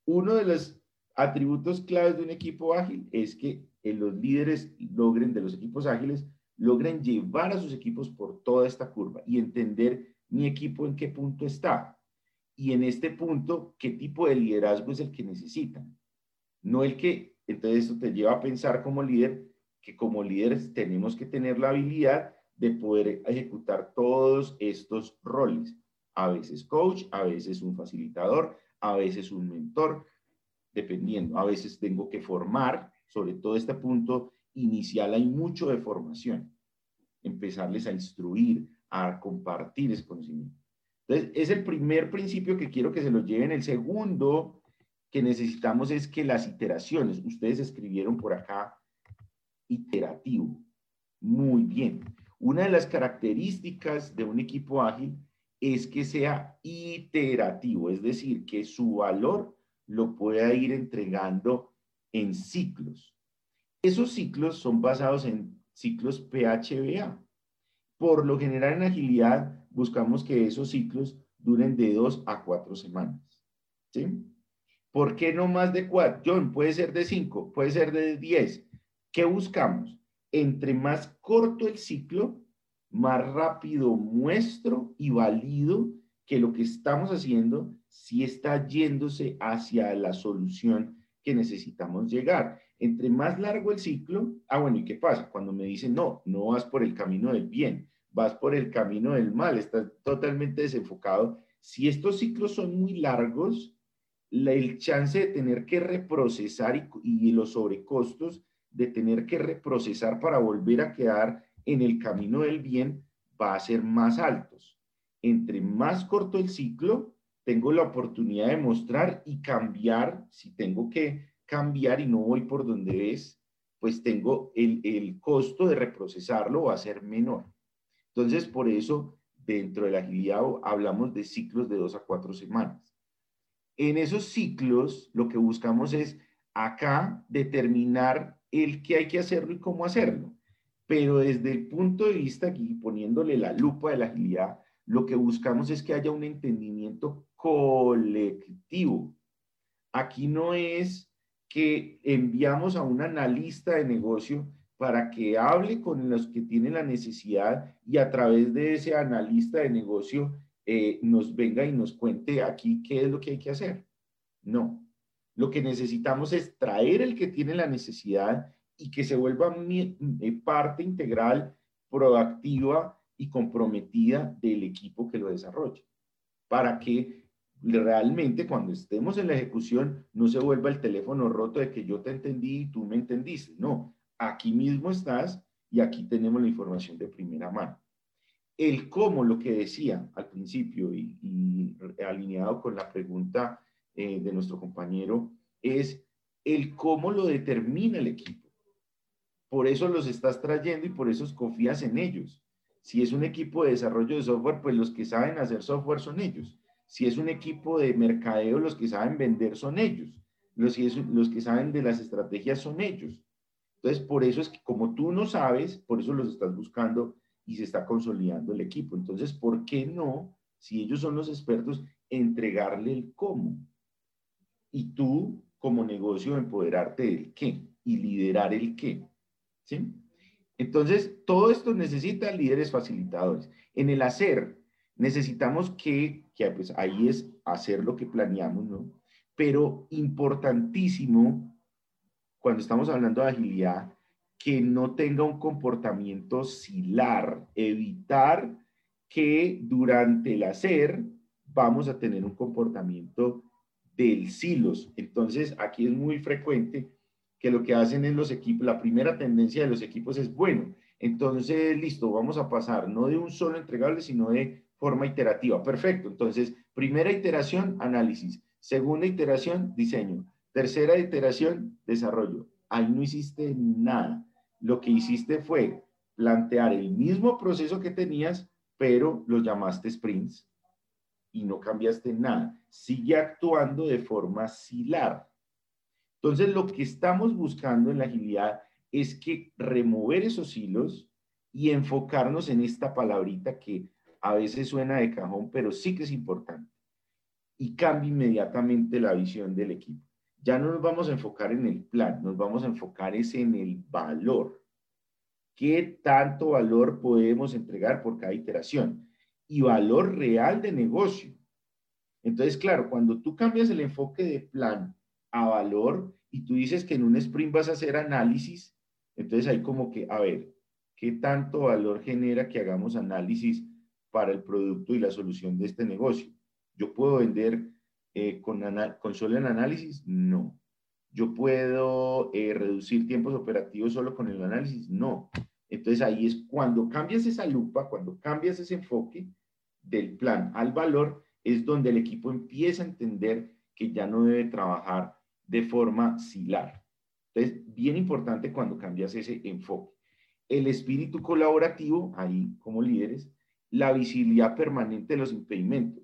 uno de los atributos claves de un equipo ágil es que los líderes logren, de los equipos ágiles, logren llevar a sus equipos por toda esta curva y entender mi equipo en qué punto está y en este punto, ¿qué tipo de liderazgo es el que necesitan? No el que, entonces eso te lleva a pensar como líder que como líderes tenemos que tener la habilidad de poder ejecutar todos estos roles. A veces coach, a veces un facilitador, a veces un mentor, dependiendo. A veces tengo que formar, sobre todo este punto inicial hay mucho de formación. Empezarles a instruir, a compartir ese conocimiento. Entonces, es el primer principio que quiero que se lo lleven. El segundo que necesitamos es que las iteraciones, ustedes escribieron por acá, iterativo. Muy bien. Una de las características de un equipo ágil es que sea iterativo, es decir, que su valor lo pueda ir entregando en ciclos. Esos ciclos son basados en ciclos PHBA. Por lo general en agilidad buscamos que esos ciclos duren de dos a cuatro semanas. ¿Sí? ¿Por qué no más de cuatro? John, puede ser de cinco, puede ser de diez. ¿Qué buscamos? Entre más corto el ciclo, más rápido muestro y valido que lo que estamos haciendo sí está yéndose hacia la solución que necesitamos llegar. Entre más largo el ciclo, ah, bueno, ¿y qué pasa? Cuando me dicen, no, no vas por el camino del bien, vas por el camino del mal, estás totalmente desenfocado. Si estos ciclos son muy largos, el chance de tener que reprocesar y los sobrecostos de tener que reprocesar para volver a quedar en el camino del bien va a ser más altos. Entre más corto el ciclo, tengo la oportunidad de mostrar y cambiar, si tengo que cambiar y no voy por donde es, pues tengo el, el costo de reprocesarlo va a ser menor. Entonces, por eso, dentro de la agilidad hablamos de ciclos de dos a cuatro semanas. En esos ciclos, lo que buscamos es acá determinar el qué hay que hacerlo y cómo hacerlo. Pero desde el punto de vista aquí, poniéndole la lupa de la agilidad, lo que buscamos es que haya un entendimiento colectivo. Aquí no es que enviamos a un analista de negocio para que hable con los que tienen la necesidad y a través de ese analista de negocio eh, nos venga y nos cuente aquí qué es lo que hay que hacer. No, lo que necesitamos es traer el que tiene la necesidad y que se vuelva eh, parte integral, proactiva y comprometida del equipo que lo desarrolla, para que realmente cuando estemos en la ejecución no se vuelva el teléfono roto de que yo te entendí y tú me entendiste. No, aquí mismo estás y aquí tenemos la información de primera mano. El cómo, lo que decía al principio y, y alineado con la pregunta eh, de nuestro compañero es el cómo lo determina el equipo. Por eso los estás trayendo y por eso confías en ellos. Si es un equipo de desarrollo de software, pues los que saben hacer software son ellos. Si es un equipo de mercadeo, los que saben vender son ellos. Los, que saben de las estrategias son ellos. Entonces, por eso es que como tú no sabes, por eso los estás buscando y se está consolidando el equipo. Entonces, ¿por qué no, si ellos son los expertos, entregarle el cómo? y tú como negocio empoderarte del qué y liderar el qué. Entonces, todo esto necesita líderes facilitadores. En el hacer, necesitamos que, que pues ahí es hacer lo que planeamos, ¿no? Pero importantísimo, cuando estamos hablando de agilidad, que no tenga un comportamiento silar, evitar que durante el hacer vamos a tener un comportamiento del silos. Entonces, aquí es muy frecuente que lo que hacen en los equipos, la primera tendencia de los equipos es, bueno, entonces, listo, vamos a pasar no de un solo entregable, sino de forma iterativa. Perfecto. Entonces, primera iteración, análisis. Segunda iteración, diseño. Tercera iteración, desarrollo. Ahí no hiciste nada. Lo que hiciste fue plantear el mismo proceso que tenías, pero lo llamaste sprints y no cambiaste nada. Sigue actuando de forma silar. Entonces, lo que estamos buscando en la agilidad es que remover esos hilos y enfocarnos en esta palabrita que a veces suena de cajón, pero sí que es importante. Y cambia inmediatamente la visión del equipo. Ya no nos vamos a enfocar en el plan, nos vamos a enfocar es en el valor. ¿Qué tanto valor podemos entregar por cada iteración? y valor real de negocio. Entonces, claro, cuando tú cambias el enfoque de plan a valor y tú dices que en un sprint vas a hacer análisis, entonces hay como que, a ver, ¿qué tanto valor genera que hagamos análisis para el producto y la solución de este negocio? ¿Yo puedo vender eh, con, con, solo el análisis? No. ¿Yo puedo eh, reducir tiempos operativos solo con el análisis? No. Entonces ahí es cuando cambias esa lupa, cuando cambias ese enfoque, del plan al valor es donde el equipo empieza a entender que ya no debe trabajar de forma silar. Entonces, bien importante cuando cambias ese enfoque. El espíritu colaborativo, ahí como líderes, la visibilidad permanente de los impedimentos.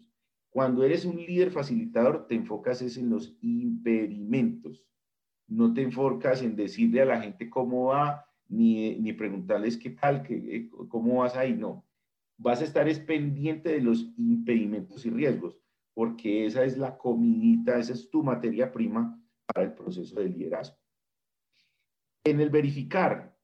Cuando eres un líder facilitador, te enfocas en los impedimentos. no te enfocas en decirle a la gente cómo va, ni, ni preguntarles qué tal, qué, eh, cómo vas ahí, no. Vas a estar es pendiente de los impedimentos y riesgos, porque esa es la comidita, esa es tu materia prima para el proceso de liderazgo. En el verificar,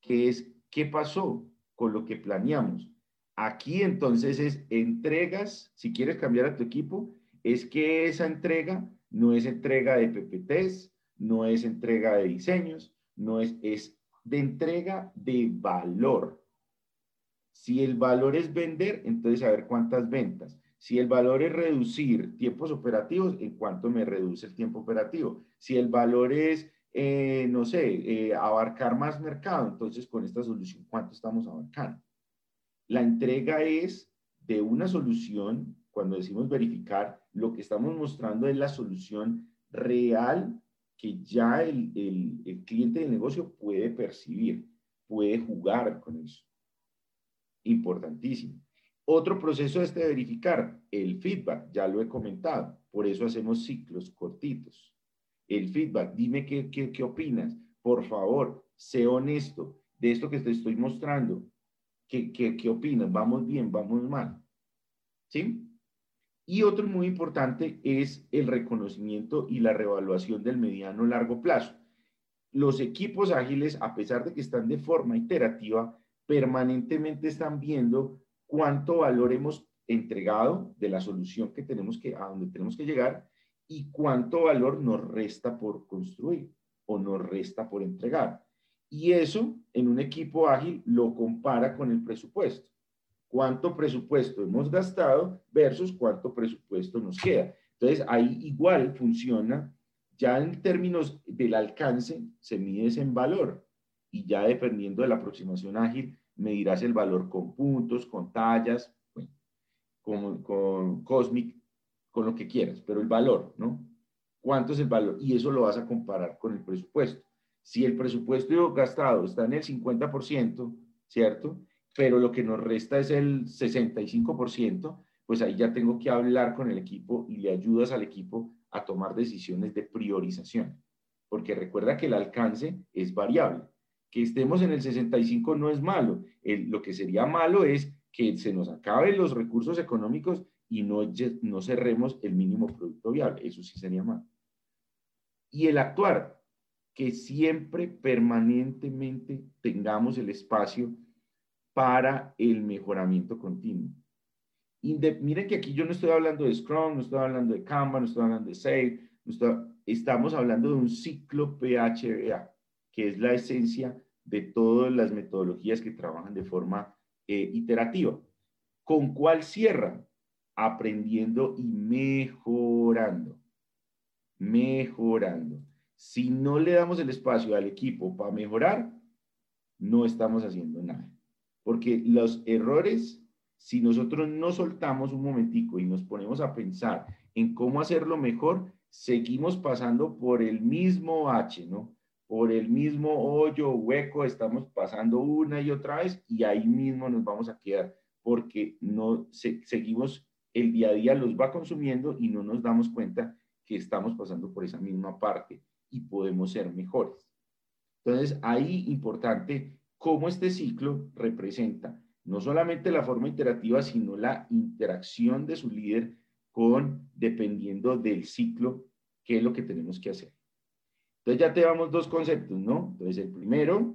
que es qué pasó con lo que planeamos. Aquí entonces es entregas, si quieres cambiar a tu equipo, es que esa entrega no es entrega de PPTs, no es entrega de diseños, no es, es de entrega de valor. Si el valor es vender, entonces a ver cuántas ventas. Si el valor es reducir tiempos operativos, ¿en cuánto me reduce el tiempo operativo? Si el valor es, eh, no sé, eh, abarcar más mercado, entonces con esta solución, ¿cuánto estamos abarcando? La entrega es de una solución, cuando decimos verificar, lo que estamos mostrando es la solución real que ya el, el, cliente del negocio puede percibir, puede jugar con eso. Importantísimo. Otro proceso es de verificar el feedback, ya lo he comentado, por eso hacemos ciclos cortitos. El feedback, dime qué, qué, qué opinas, por favor, sé honesto de esto que te estoy mostrando. ¿Qué, qué, qué opinas? ¿Vamos bien? ¿Vamos mal? ¿Sí? Y otro muy importante es el reconocimiento y la revaluación del mediano largo plazo. Los equipos ágiles, a pesar de que están de forma iterativa, permanentemente están viendo cuánto valor hemos entregado de la solución que tenemos que, a donde tenemos que llegar y cuánto valor nos resta por construir o nos resta por entregar. Y eso en un equipo ágil lo compara con el presupuesto cuánto presupuesto hemos gastado versus cuánto presupuesto nos queda. Entonces, ahí igual funciona, ya en términos del alcance, se mide en valor y ya dependiendo de la aproximación ágil, medirás el valor con puntos, con tallas, con, con Cosmic, con lo que quieras, pero el valor, ¿no? ¿Cuánto es el valor? Y eso lo vas a comparar con el presupuesto. Si el presupuesto gastado está en el 50%, ¿cierto? pero lo que nos resta es el 65%, pues ahí ya tengo que hablar con el equipo y le ayudas al equipo a tomar decisiones de priorización. Porque recuerda que el alcance es variable. Que estemos en el 65 no es malo. lo que sería malo es que se nos acaben los recursos económicos y no, no cerremos el mínimo producto viable. Eso sí sería malo. Y el actuar, que siempre permanentemente tengamos el espacio para el mejoramiento continuo. miren que aquí yo no estoy hablando de Scrum, no estoy hablando de Kanban, no estoy hablando de Save, estamos hablando de un ciclo PHBA, que es la esencia de todas las metodologías que trabajan de forma eh, iterativa. ¿Con cuál cierra? Aprendiendo y mejorando. Mejorando. Si no le damos el espacio al equipo para mejorar, no estamos haciendo nada. Porque los errores, si nosotros no soltamos un momentico y nos ponemos a pensar en cómo hacerlo mejor, seguimos pasando por el mismo H, ¿no? Por el mismo hoyo, hueco, estamos pasando una y otra vez y ahí mismo nos vamos a quedar porque no seguimos el día a día los va consumiendo y no nos damos cuenta que estamos pasando por esa misma parte y podemos ser mejores. Entonces, ahí importante cómo este ciclo representa no solamente la forma iterativa, sino la interacción de su líder con, dependiendo del ciclo, qué es lo que tenemos que hacer. Entonces ya te damos dos conceptos, ¿no? Entonces el primero,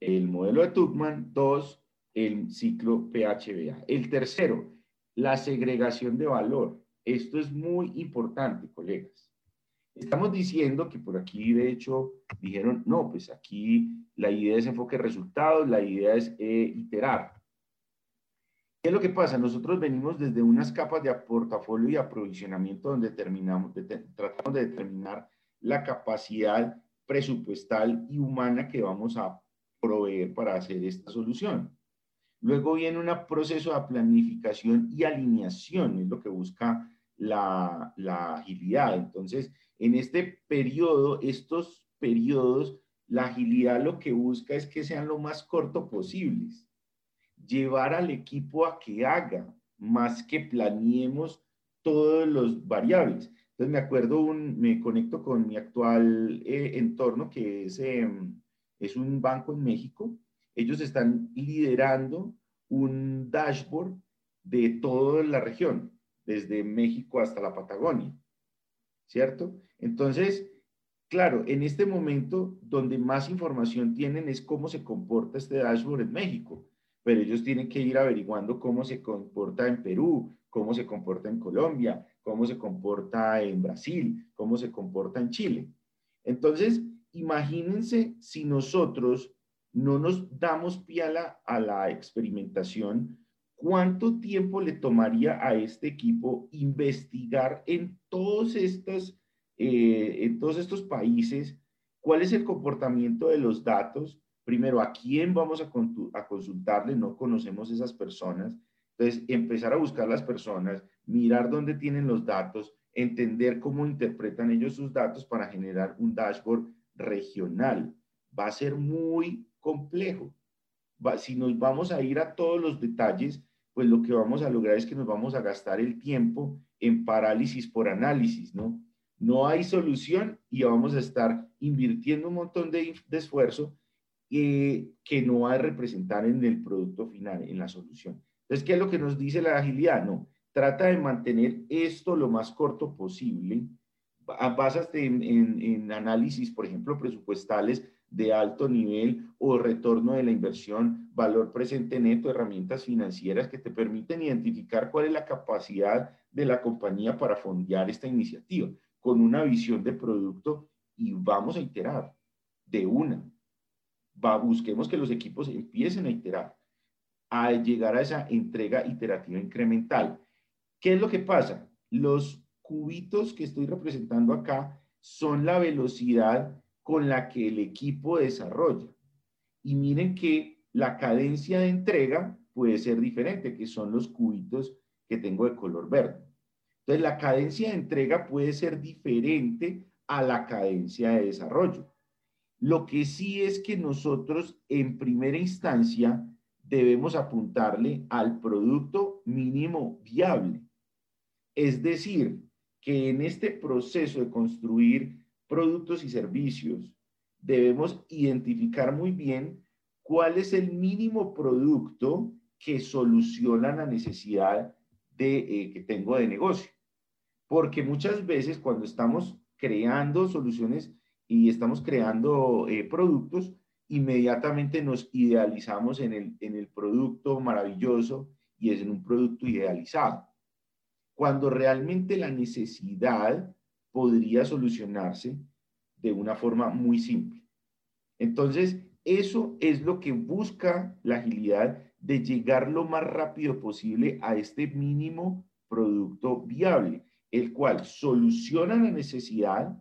el modelo de Tuchman, dos, el ciclo PHBA. El tercero, la segregación de valor. Esto es muy importante, colegas. Estamos diciendo que por aquí, de hecho, dijeron, no, pues aquí la idea es enfoque resultados, la idea es eh, iterar. ¿Qué es lo que pasa? Nosotros venimos desde unas capas de portafolio y aprovisionamiento donde terminamos, tratamos de determinar la capacidad presupuestal y humana que vamos a proveer para hacer esta solución. Luego viene un proceso de planificación y alineación, es lo que busca la, la agilidad. Entonces, en este periodo, estos periodos, la agilidad lo que busca es que sean lo más corto posibles. Llevar al equipo a que haga, más que planeemos todos los variables. Entonces me acuerdo, un, me conecto con mi actual eh, entorno, que es, em, es un banco en México. Ellos están liderando un dashboard de toda la región, desde México hasta la Patagonia, ¿cierto? Entonces, claro, en este momento donde más información tienen es cómo se comporta este dashboard en México, pero ellos tienen que ir averiguando cómo se comporta en Perú, cómo se comporta en Colombia, cómo se comporta en Brasil, cómo se comporta en Chile. Entonces, imagínense si nosotros no nos damos pie a la, experimentación, ¿cuánto tiempo le tomaría a este equipo investigar en todos estos, eh, en todos estos países cuál es el comportamiento de los datos? Primero, ¿a quién vamos a, a consultarle? No conocemos esas personas. Entonces, empezar a buscar las personas, mirar dónde tienen los datos, entender cómo interpretan ellos sus datos para generar un dashboard regional. Va a ser muy complejo. si nos vamos a ir a todos los detalles, pues lo que vamos a lograr es que nos vamos a gastar el tiempo en parálisis por análisis, ¿no? No hay solución y vamos a estar invirtiendo un montón de, esfuerzo eh, que no va a representar en el producto final, en la solución. Entonces, ¿qué es lo que nos dice la agilidad? No, trata de mantener esto lo más corto posible. Básate en, análisis, por ejemplo, presupuestales de alto nivel o retorno de la inversión, valor presente neto, herramientas financieras que te permiten identificar cuál es la capacidad de la compañía para fondear esta iniciativa con una visión de producto y vamos a iterar de una. Busquemos que los equipos empiecen a iterar, a llegar a esa entrega iterativa incremental ¿Qué es lo que pasa? Los cubitos que estoy representando acá son la velocidad con la que el equipo desarrolla. Y miren que la cadencia de entrega puede ser diferente, que son los cubitos que tengo de color verde. Entonces, la cadencia de entrega puede ser diferente a la cadencia de desarrollo. Lo que sí es que nosotros en primera instancia debemos apuntarle al producto mínimo viable. Es decir, que en este proceso de construir productos y servicios debemos identificar muy bien cuál es el mínimo producto que soluciona la necesidad de, eh, que tengo de negocio. Porque muchas veces cuando estamos creando soluciones y estamos creando eh, productos, inmediatamente nos idealizamos en el, en el producto maravilloso y es en un producto idealizado cuando realmente la necesidad podría solucionarse de una forma muy simple. Entonces, eso es lo que busca la agilidad de llegar lo más rápido posible a este mínimo producto viable, el cual soluciona la necesidad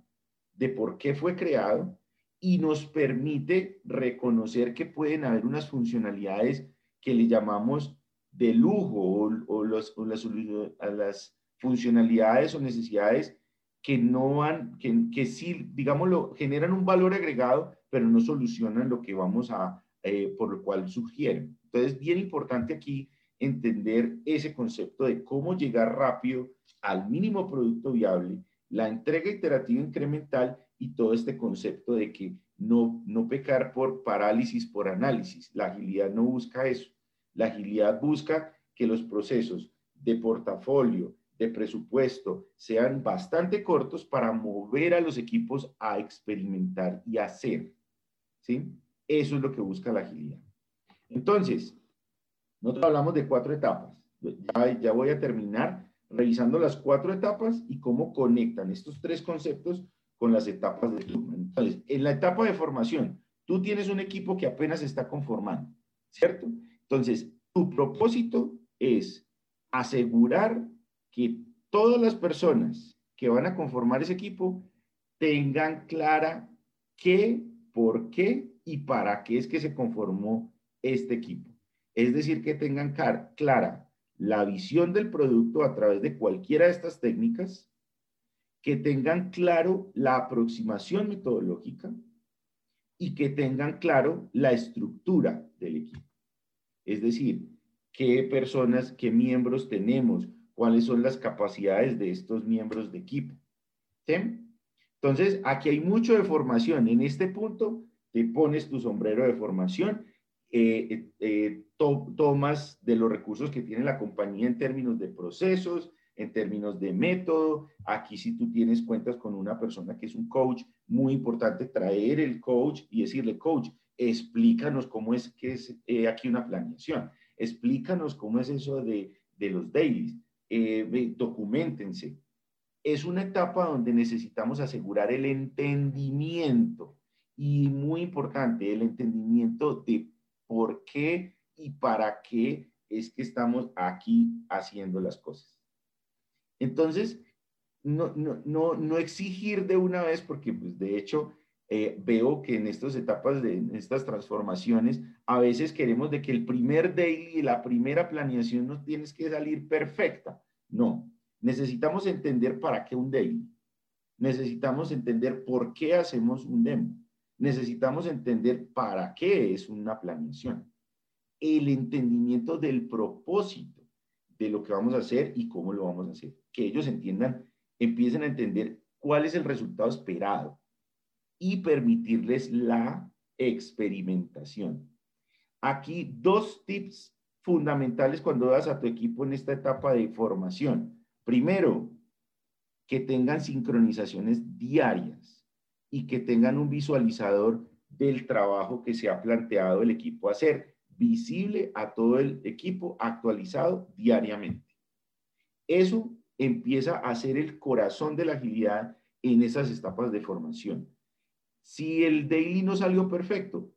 de por qué fue creado y nos permite reconocer que pueden haber unas funcionalidades que le llamamos de lujo o, los, las, las, funcionalidades o necesidades que no van, que, que sí, digámoslo, generan un valor agregado, pero no solucionan lo que vamos a, eh, por lo cual surgieron. Entonces, bien importante aquí entender ese concepto de cómo llegar rápido al mínimo producto viable, la entrega iterativa incremental y todo este concepto de que no, no pecar por parálisis, por análisis. La agilidad no busca eso. La agilidad busca que los procesos de portafolio, de presupuesto sean bastante cortos para mover a los equipos a experimentar y hacer. ¿Sí? Eso es lo que busca la agilidad. Entonces, nosotros hablamos de cuatro etapas. Ya, ya voy a terminar revisando las cuatro etapas y cómo conectan estos tres conceptos con las etapas de Entonces, en la etapa de formación, tú tienes un equipo que apenas se está conformando, ¿cierto? Entonces, tu propósito es asegurar que todas las personas que van a conformar ese equipo tengan clara qué, por qué y para qué es que se conformó este equipo. Es decir, que tengan clara la visión del producto a través de cualquiera de estas técnicas, que tengan claro la aproximación metodológica y que tengan claro la estructura del equipo. Es decir, qué personas, qué miembros tenemos, cuáles son las capacidades de estos miembros de equipo. Entonces, aquí hay mucho de formación. En este punto, te pones tu sombrero de formación, eh, eh, eh, tomas de los recursos que tiene la compañía en términos de procesos, en términos de método. Aquí si tú tienes cuentas con una persona que es un coach, muy importante traer el coach y decirle, coach, explícanos cómo es que es aquí una planeación, explícanos cómo es eso de, de los dailies, documentense. Es una etapa donde necesitamos asegurar el entendimiento y muy importante, el entendimiento de por qué y para qué es que estamos aquí haciendo las cosas. Entonces, no, no, no, no exigir de una vez, porque pues de hecho eh, veo que en estas etapas, de estas transformaciones, a veces queremos de que el primer daily, la primera planeación no tienes que salir perfecta. No, necesitamos entender para qué un daily. Necesitamos entender por qué hacemos un demo necesitamos entender para qué es una planeación, el entendimiento del propósito de lo que vamos a hacer y cómo lo vamos a hacer. Que ellos entiendan, empiecen a entender cuál es el resultado esperado y permitirles la experimentación. Aquí dos tips fundamentales cuando das a tu equipo en esta etapa de formación. Primero, que tengan sincronizaciones diarias y que tengan un visualizador del trabajo que se ha planteado el equipo hacer, visible a todo el equipo, actualizado diariamente. Eso empieza a ser el corazón de la agilidad en esas etapas de formación. Si el daily no salió perfecto,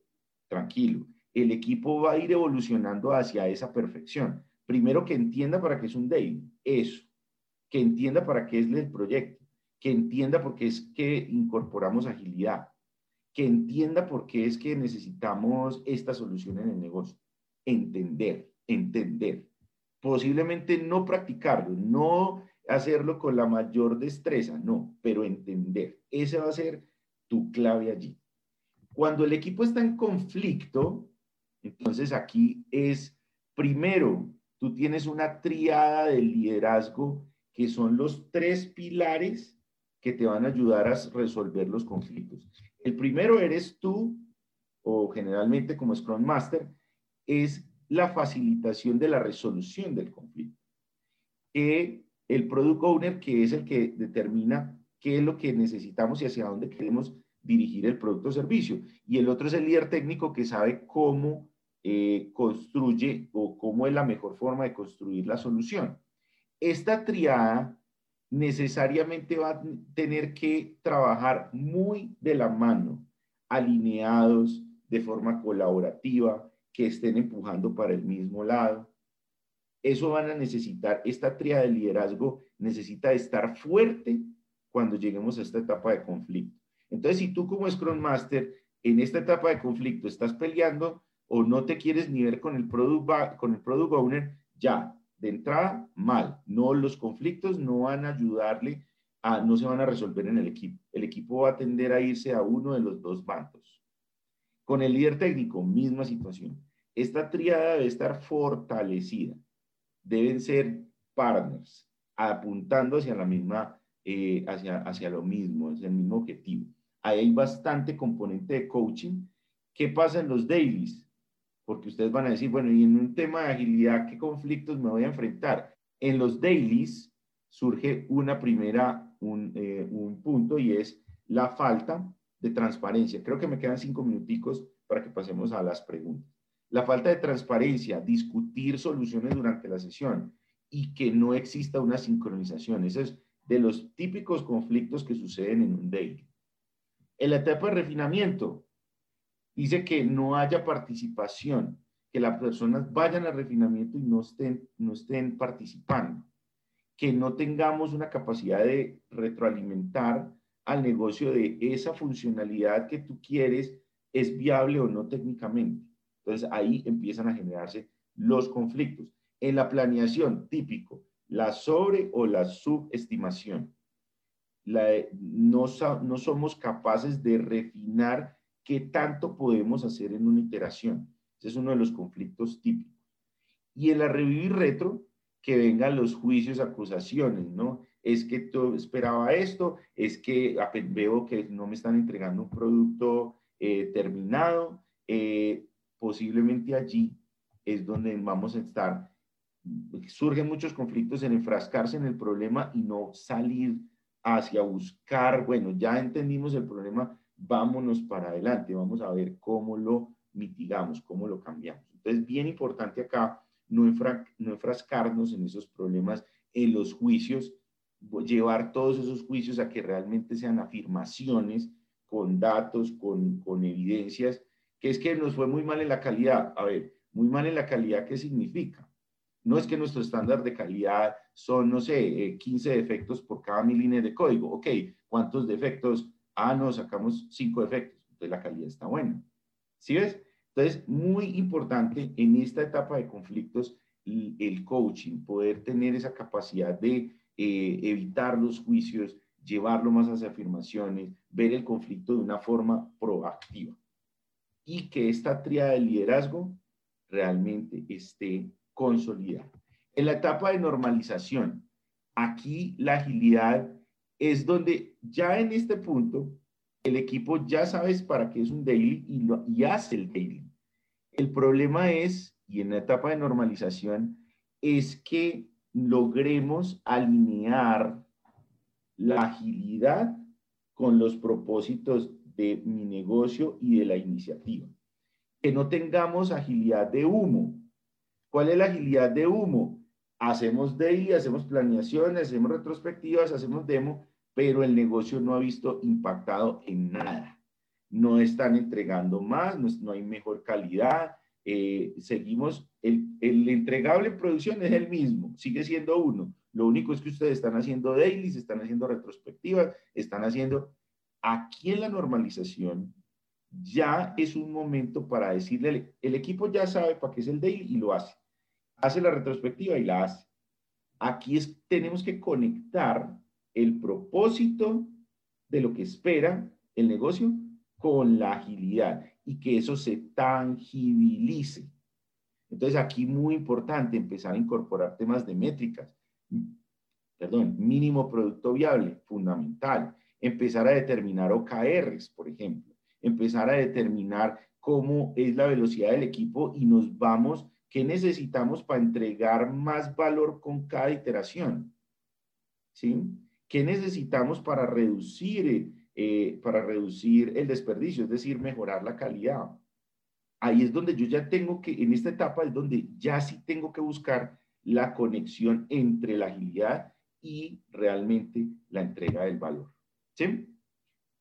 tranquilo, el equipo va a ir evolucionando hacia esa perfección. Primero que entienda para qué es un daily, eso, que entienda para qué es el proyecto, que entienda por qué es que incorporamos agilidad, que entienda por qué es que necesitamos esta solución en el negocio. Entender, entender. Posiblemente no practicarlo, no hacerlo con la mayor destreza, no, pero entender. Ese va a ser tu clave allí. Cuando el equipo está en conflicto, entonces aquí es, primero, tú tienes una triada de liderazgo que son los tres pilares que te van a ayudar a resolver los conflictos. El primero eres tú, o generalmente como Scrum Master, es la facilitación de la resolución del conflicto. Que el Product Owner, que es el que determina qué es lo que necesitamos y hacia dónde queremos dirigir el producto o servicio. Y el otro es el líder técnico que sabe cómo eh, construye o cómo es la mejor forma de construir la solución. Esta triada necesariamente va a tener que trabajar muy de la mano, alineados de forma colaborativa, que estén empujando para el mismo lado. Eso van a necesitar, esta tría de liderazgo necesita estar fuerte cuando lleguemos a esta etapa de conflicto. Entonces, si tú como Scrum Master en esta etapa de conflicto estás peleando o no te quieres ni ver con el product, con el product owner, ya, de entrada, mal. No, los conflictos no van a ayudarle a, no se van a resolver en el equipo. El equipo va a tender a irse a uno de los dos bandos. Con el líder técnico, misma situación. Esta triada debe estar fortalecida. Deben ser partners, apuntando hacia la misma, eh, hacia, hacia lo mismo, hacia el mismo objetivo. Ahí hay bastante componente de coaching. ¿Qué pasa en los dailies? porque ustedes van a decir, bueno, y en un tema de agilidad, ¿qué conflictos me voy a enfrentar? En los dailies surge una primera, un, eh, un punto y es la falta de transparencia. Creo que me quedan cinco minuticos para que pasemos a las preguntas. La falta de transparencia, discutir soluciones durante la sesión y que no exista una sincronización. Ese es de los típicos conflictos que suceden en un daily. En la etapa de refinamiento, dice que no haya participación, que las personas vayan al refinamiento y no estén, no estén participando, que no tengamos una capacidad de retroalimentar al negocio de esa funcionalidad que tú quieres es viable o no técnicamente. Entonces ahí empiezan a generarse los conflictos. En la planeación, típico, la sobre o la subestimación. La, no, no somos capaces de refinar ¿Qué tanto podemos hacer en una iteración? Ese es uno de los conflictos típicos. Y en la review retro que vengan los juicios, acusaciones, ¿no? Es que tú esperaba esto, es que veo que no me están entregando un producto eh, terminado, eh, posiblemente allí es donde vamos a estar. Surgen muchos conflictos en enfrascarse en el problema y no salir hacia buscar, bueno, ya entendimos el problema, vámonos para adelante, vamos a ver cómo lo mitigamos, cómo lo cambiamos. Entonces, bien importante acá no, no enfrascarnos en esos problemas, en los juicios, llevar todos esos juicios a que realmente sean afirmaciones con datos, con, con evidencias, que es que nos fue muy mal en la calidad. A ver, muy mal en la calidad, ¿qué significa? No es que nuestro estándar de calidad son, no sé, 15 eh, defectos por cada mil líneas de código. Ok, ¿cuántos defectos? Ah, no, sacamos 5 defectos. Entonces la calidad está buena. ¿Sí ves? Entonces, muy importante en esta etapa de conflictos el coaching, poder tener esa capacidad de eh, evitar los juicios, llevarlo más hacia afirmaciones, ver el conflicto de una forma proactiva y que esta tríada de liderazgo realmente esté consolidada. En la etapa de normalización, aquí la agilidad es donde ya en este punto el equipo ya sabes para qué es un daily y, lo, y hace el daily. El problema es, y en la etapa de normalización, es que logremos alinear la agilidad con los propósitos de mi negocio y de la iniciativa. Que no tengamos agilidad de humo. ¿Cuál es la agilidad de humo? Hacemos daily, hacemos planeaciones, hacemos retrospectivas, hacemos demo, pero el negocio no ha visto impactado en nada. No están entregando más, no, hay mejor calidad, eh, seguimos, el, el entregable en producción es el mismo, sigue siendo uno, lo único es que ustedes están haciendo dailies, están haciendo retrospectivas, están haciendo... Aquí en la normalización ya es un momento para decirle, el equipo ya sabe para qué es el daily y lo hace. Hace la retrospectiva y la hace. Aquí es, tenemos que conectar el propósito de lo que espera el negocio con la agilidad y que eso se tangibilice. Entonces aquí muy importante empezar a incorporar temas de métricas perdón, mínimo producto viable, fundamental. Empezar a determinar OKRs, por ejemplo. Empezar a determinar cómo es la velocidad del equipo y nos vamos, qué necesitamos para entregar más valor con cada iteración. ¿Sí? ¿Qué necesitamos para reducir, eh, para reducir el desperdicio, es decir, mejorar la calidad? Ahí es donde yo ya tengo que, en esta etapa es donde ya sí tengo que buscar la conexión entre la agilidad y realmente la entrega del valor. ¿Sí?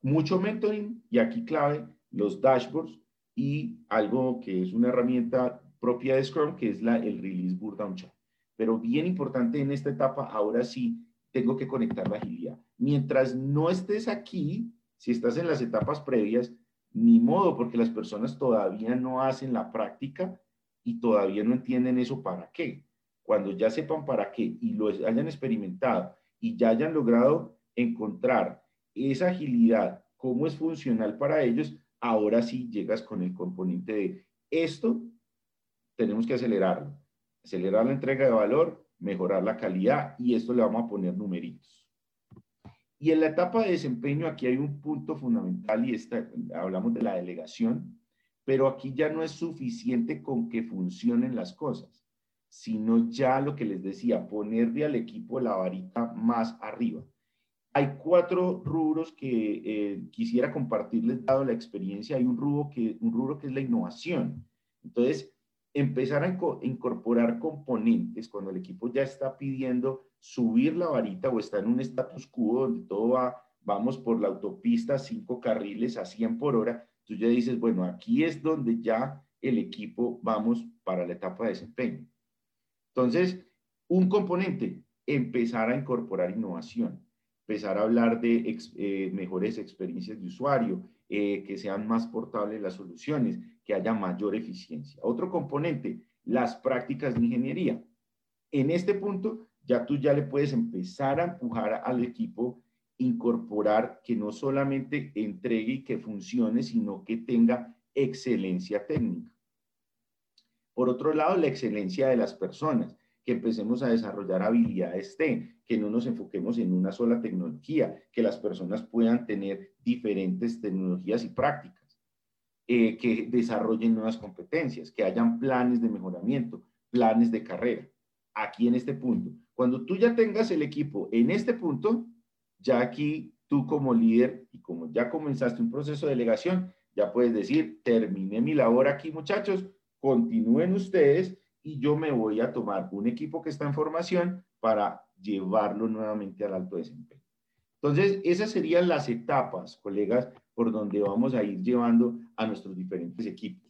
Mucho mentoring y aquí clave los dashboards y algo que es una herramienta propia de Scrum que es la, el Release Burn Chart. Pero bien importante en esta etapa, ahora sí tengo que conectar la agilidad. Mientras no estés aquí, si estás en las etapas previas, ni modo, porque las personas todavía no hacen la práctica y todavía no entienden eso para qué cuando ya sepan para qué y lo hayan experimentado y ya hayan logrado encontrar esa agilidad, cómo es funcional para ellos, ahora sí llegas con el componente de esto, tenemos que acelerarlo, acelerar la entrega de valor, mejorar la calidad y esto le vamos a poner numeritos. Y en la etapa de desempeño aquí hay un punto fundamental y esta, hablamos de la delegación, pero aquí ya no es suficiente con que funcionen las cosas sino ya lo que les decía, ponerle al equipo la varita más arriba. Hay cuatro rubros que eh, quisiera compartirles dado la experiencia. Hay un rubro, que, un rubro que es la innovación. Entonces, empezar a incorporar componentes cuando el equipo ya está pidiendo subir la varita o está en un status quo donde todo va, vamos por la autopista, cinco carriles a 100 por hora, tú ya dices, bueno, aquí es donde ya el equipo vamos para la etapa de desempeño. Entonces, un componente, empezar a incorporar innovación, empezar a hablar de eh, mejores experiencias de usuario, eh, que sean más portables las soluciones, que haya mayor eficiencia. Otro componente, las prácticas de ingeniería. En este punto, ya tú ya le puedes empezar a empujar al equipo, incorporar que no solamente entregue y que funcione, sino que tenga excelencia técnica. Por otro lado, la excelencia de las personas, que empecemos a desarrollar habilidades T, que no nos enfoquemos en una sola tecnología, que las personas puedan tener diferentes tecnologías y prácticas, eh, que desarrollen nuevas competencias, que hayan planes de mejoramiento, planes de carrera. Aquí en este punto. Cuando tú ya tengas el equipo en este punto, ya aquí tú como líder y como ya comenzaste un proceso de delegación, ya puedes decir, terminé mi labor aquí muchachos, continúen ustedes y yo me voy a tomar un equipo que está en formación para llevarlo nuevamente al alto desempeño. Entonces, esas serían las etapas, colegas, por donde vamos a ir llevando a nuestros diferentes equipos.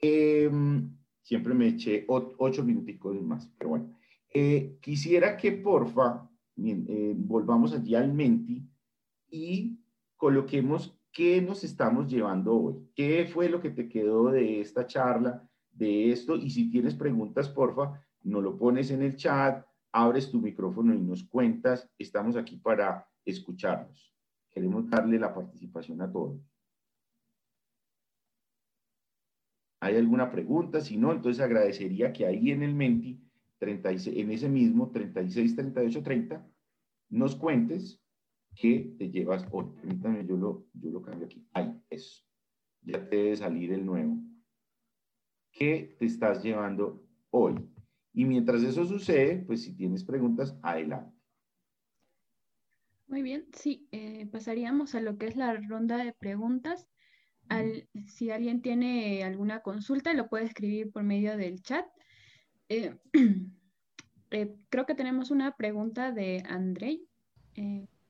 Em, siempre me eché ocho minuticos más, pero bueno. Eh, quisiera que porfa eh, volvamos allí al Menti y coloquemos qué nos estamos llevando hoy. ¿Qué fue lo que te quedó de esta charla? De esto y si tienes preguntas, porfa, nos lo pones en el chat, abres tu micrófono y nos cuentas. Estamos aquí para escucharnos. Queremos darle la participación a todos. ¿Hay alguna pregunta? Si no, entonces agradecería que ahí en el Menti, 36, en ese mismo 36, 38, 30, nos cuentes qué te llevas hoy. Permítame, yo lo, yo lo cambio aquí. Ahí, eso. Ya te debe salir el nuevo. ¿Qué te estás llevando hoy? Y mientras eso sucede, pues si tienes preguntas, adelante. Muy bien, sí, eh, pasaríamos a lo que es la ronda de preguntas. si alguien tiene alguna consulta, lo puede escribir por medio del chat. Eh, eh, creo que tenemos una pregunta de Andrei.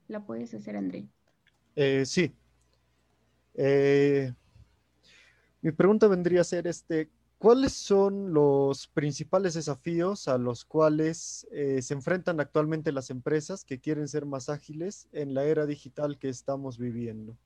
¿La puedes hacer, Andrei? sí. mi pregunta vendría a ser, este, ¿Cuáles son los principales desafíos a los cuales eh, se enfrentan actualmente las empresas que quieren ser más ágiles en la era digital que estamos viviendo?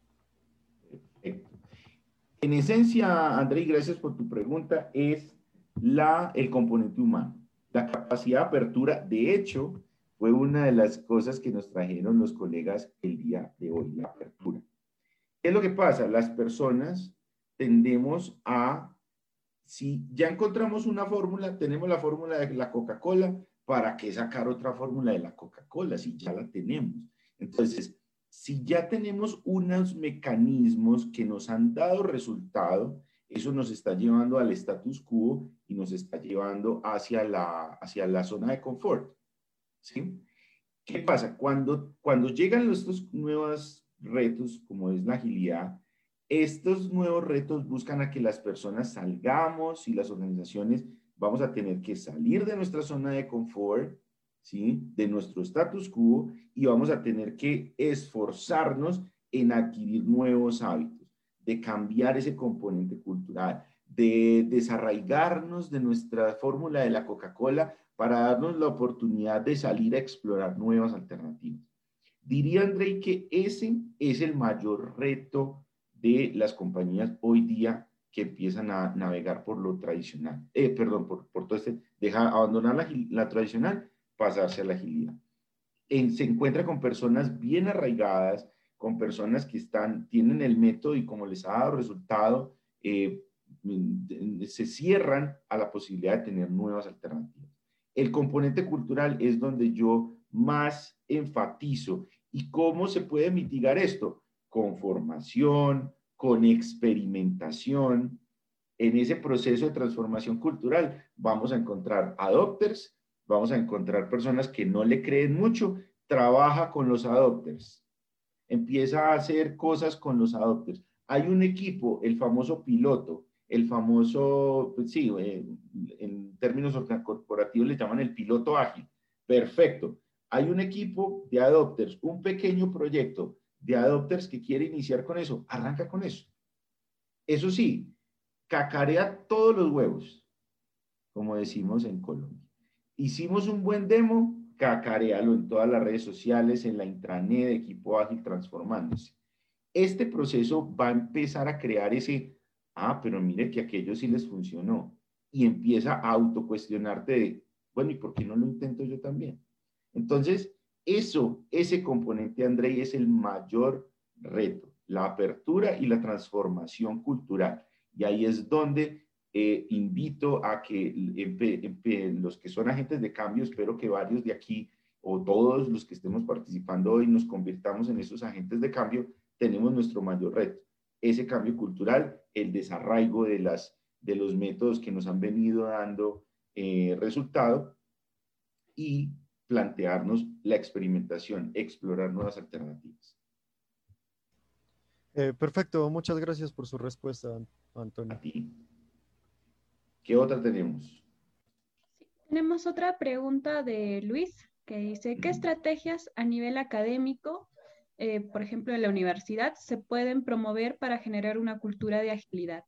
En esencia, André, gracias por tu pregunta, es la, el componente humano, la capacidad de apertura. De hecho, fue una de las cosas que nos trajeron los colegas el día de hoy, la apertura. ¿Qué es lo que pasa? Las personas tendemos a si ya encontramos una fórmula, tenemos la fórmula de la Coca-Cola, ¿para qué sacar otra fórmula de la Coca-Cola si ya la tenemos? Entonces, si ya tenemos unos mecanismos que nos han dado resultado, eso nos está llevando al status quo y nos está llevando hacia la, hacia la zona de confort. ¿sí? ¿Qué pasa? Cuando, cuando llegan estos nuevos retos, como es la agilidad, estos nuevos retos buscan a que las personas salgamos y las organizaciones vamos a tener que salir de nuestra zona de confort, ¿sí? de nuestro status quo y vamos a tener que esforzarnos en adquirir nuevos hábitos, de cambiar ese componente cultural, de desarraigarnos de nuestra fórmula de la Coca-Cola para darnos la oportunidad de salir a explorar nuevas alternativas. Diría André que ese es el mayor reto de las compañías hoy día que empiezan a navegar por lo tradicional, eh, perdón, por, por, todo este, deja abandonar la, la tradicional, pasarse a la agilidad. En, se encuentra con personas bien arraigadas, con personas que están, tienen el método y como les ha dado resultado, eh, se cierran a la posibilidad de tener nuevas alternativas. El componente cultural es donde yo más enfatizo. ¿Y cómo se puede mitigar esto? con formación, con experimentación. En ese proceso de transformación cultural vamos a encontrar adopters, vamos a encontrar personas que no le creen mucho, trabaja con los adopters, empieza a hacer cosas con los adopters. Hay un equipo, el famoso piloto, el famoso, pues sí, eh, en términos corporativos le llaman el piloto ágil. Perfecto. Hay un equipo de adopters, un pequeño proyecto de adopters que quiere iniciar con eso, arranca con eso. Eso sí, cacarea todos los huevos, como decimos en Colombia. Hicimos un buen demo, cacarealo en todas las redes sociales, en la intranet de Equipo Ágil Transformándose. Este proceso va a empezar a crear ese, ah, pero mire que aquello sí les funcionó. Y empieza a autocuestionarte de, bueno, ¿y por qué no lo intento yo también? Entonces, eso, ese componente, André, es el mayor reto, la apertura y la transformación cultural. Y ahí es donde eh, invito a que los que son agentes de cambio, espero que varios de aquí o todos los que estemos participando hoy nos convirtamos en esos agentes de cambio, tenemos nuestro mayor reto, ese cambio cultural, el desarraigo de, las, de los métodos que nos han venido dando eh, resultado y plantearnos la experimentación, explorar nuevas alternativas. Eh, perfecto, muchas gracias por su respuesta, Antonio. A ti. ¿Qué otra tenemos? tenemos otra pregunta de Luis que dice, ¿qué estrategias a nivel académico, eh, por ejemplo en la universidad, se pueden promover para generar una cultura de agilidad?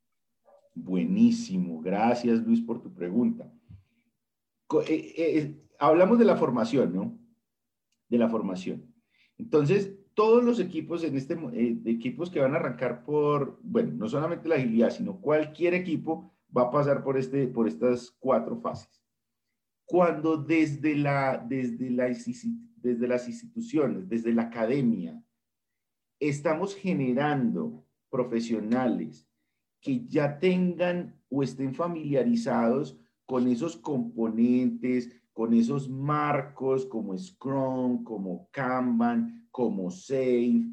Buenísimo, gracias Luis por tu pregunta. Eh, eh, hablamos de la formación, ¿no? De la formación. Entonces, todos los equipos en este, equipos que van a arrancar por, bueno, no solamente la agilidad, sino cualquier equipo va a pasar por, este, por estas cuatro fases. Cuando desde, la, desde, la, desde las instituciones, desde la academia, estamos generando profesionales que ya tengan o estén familiarizados con esos componentes, con esos marcos como Scrum, como Kanban, como Safe,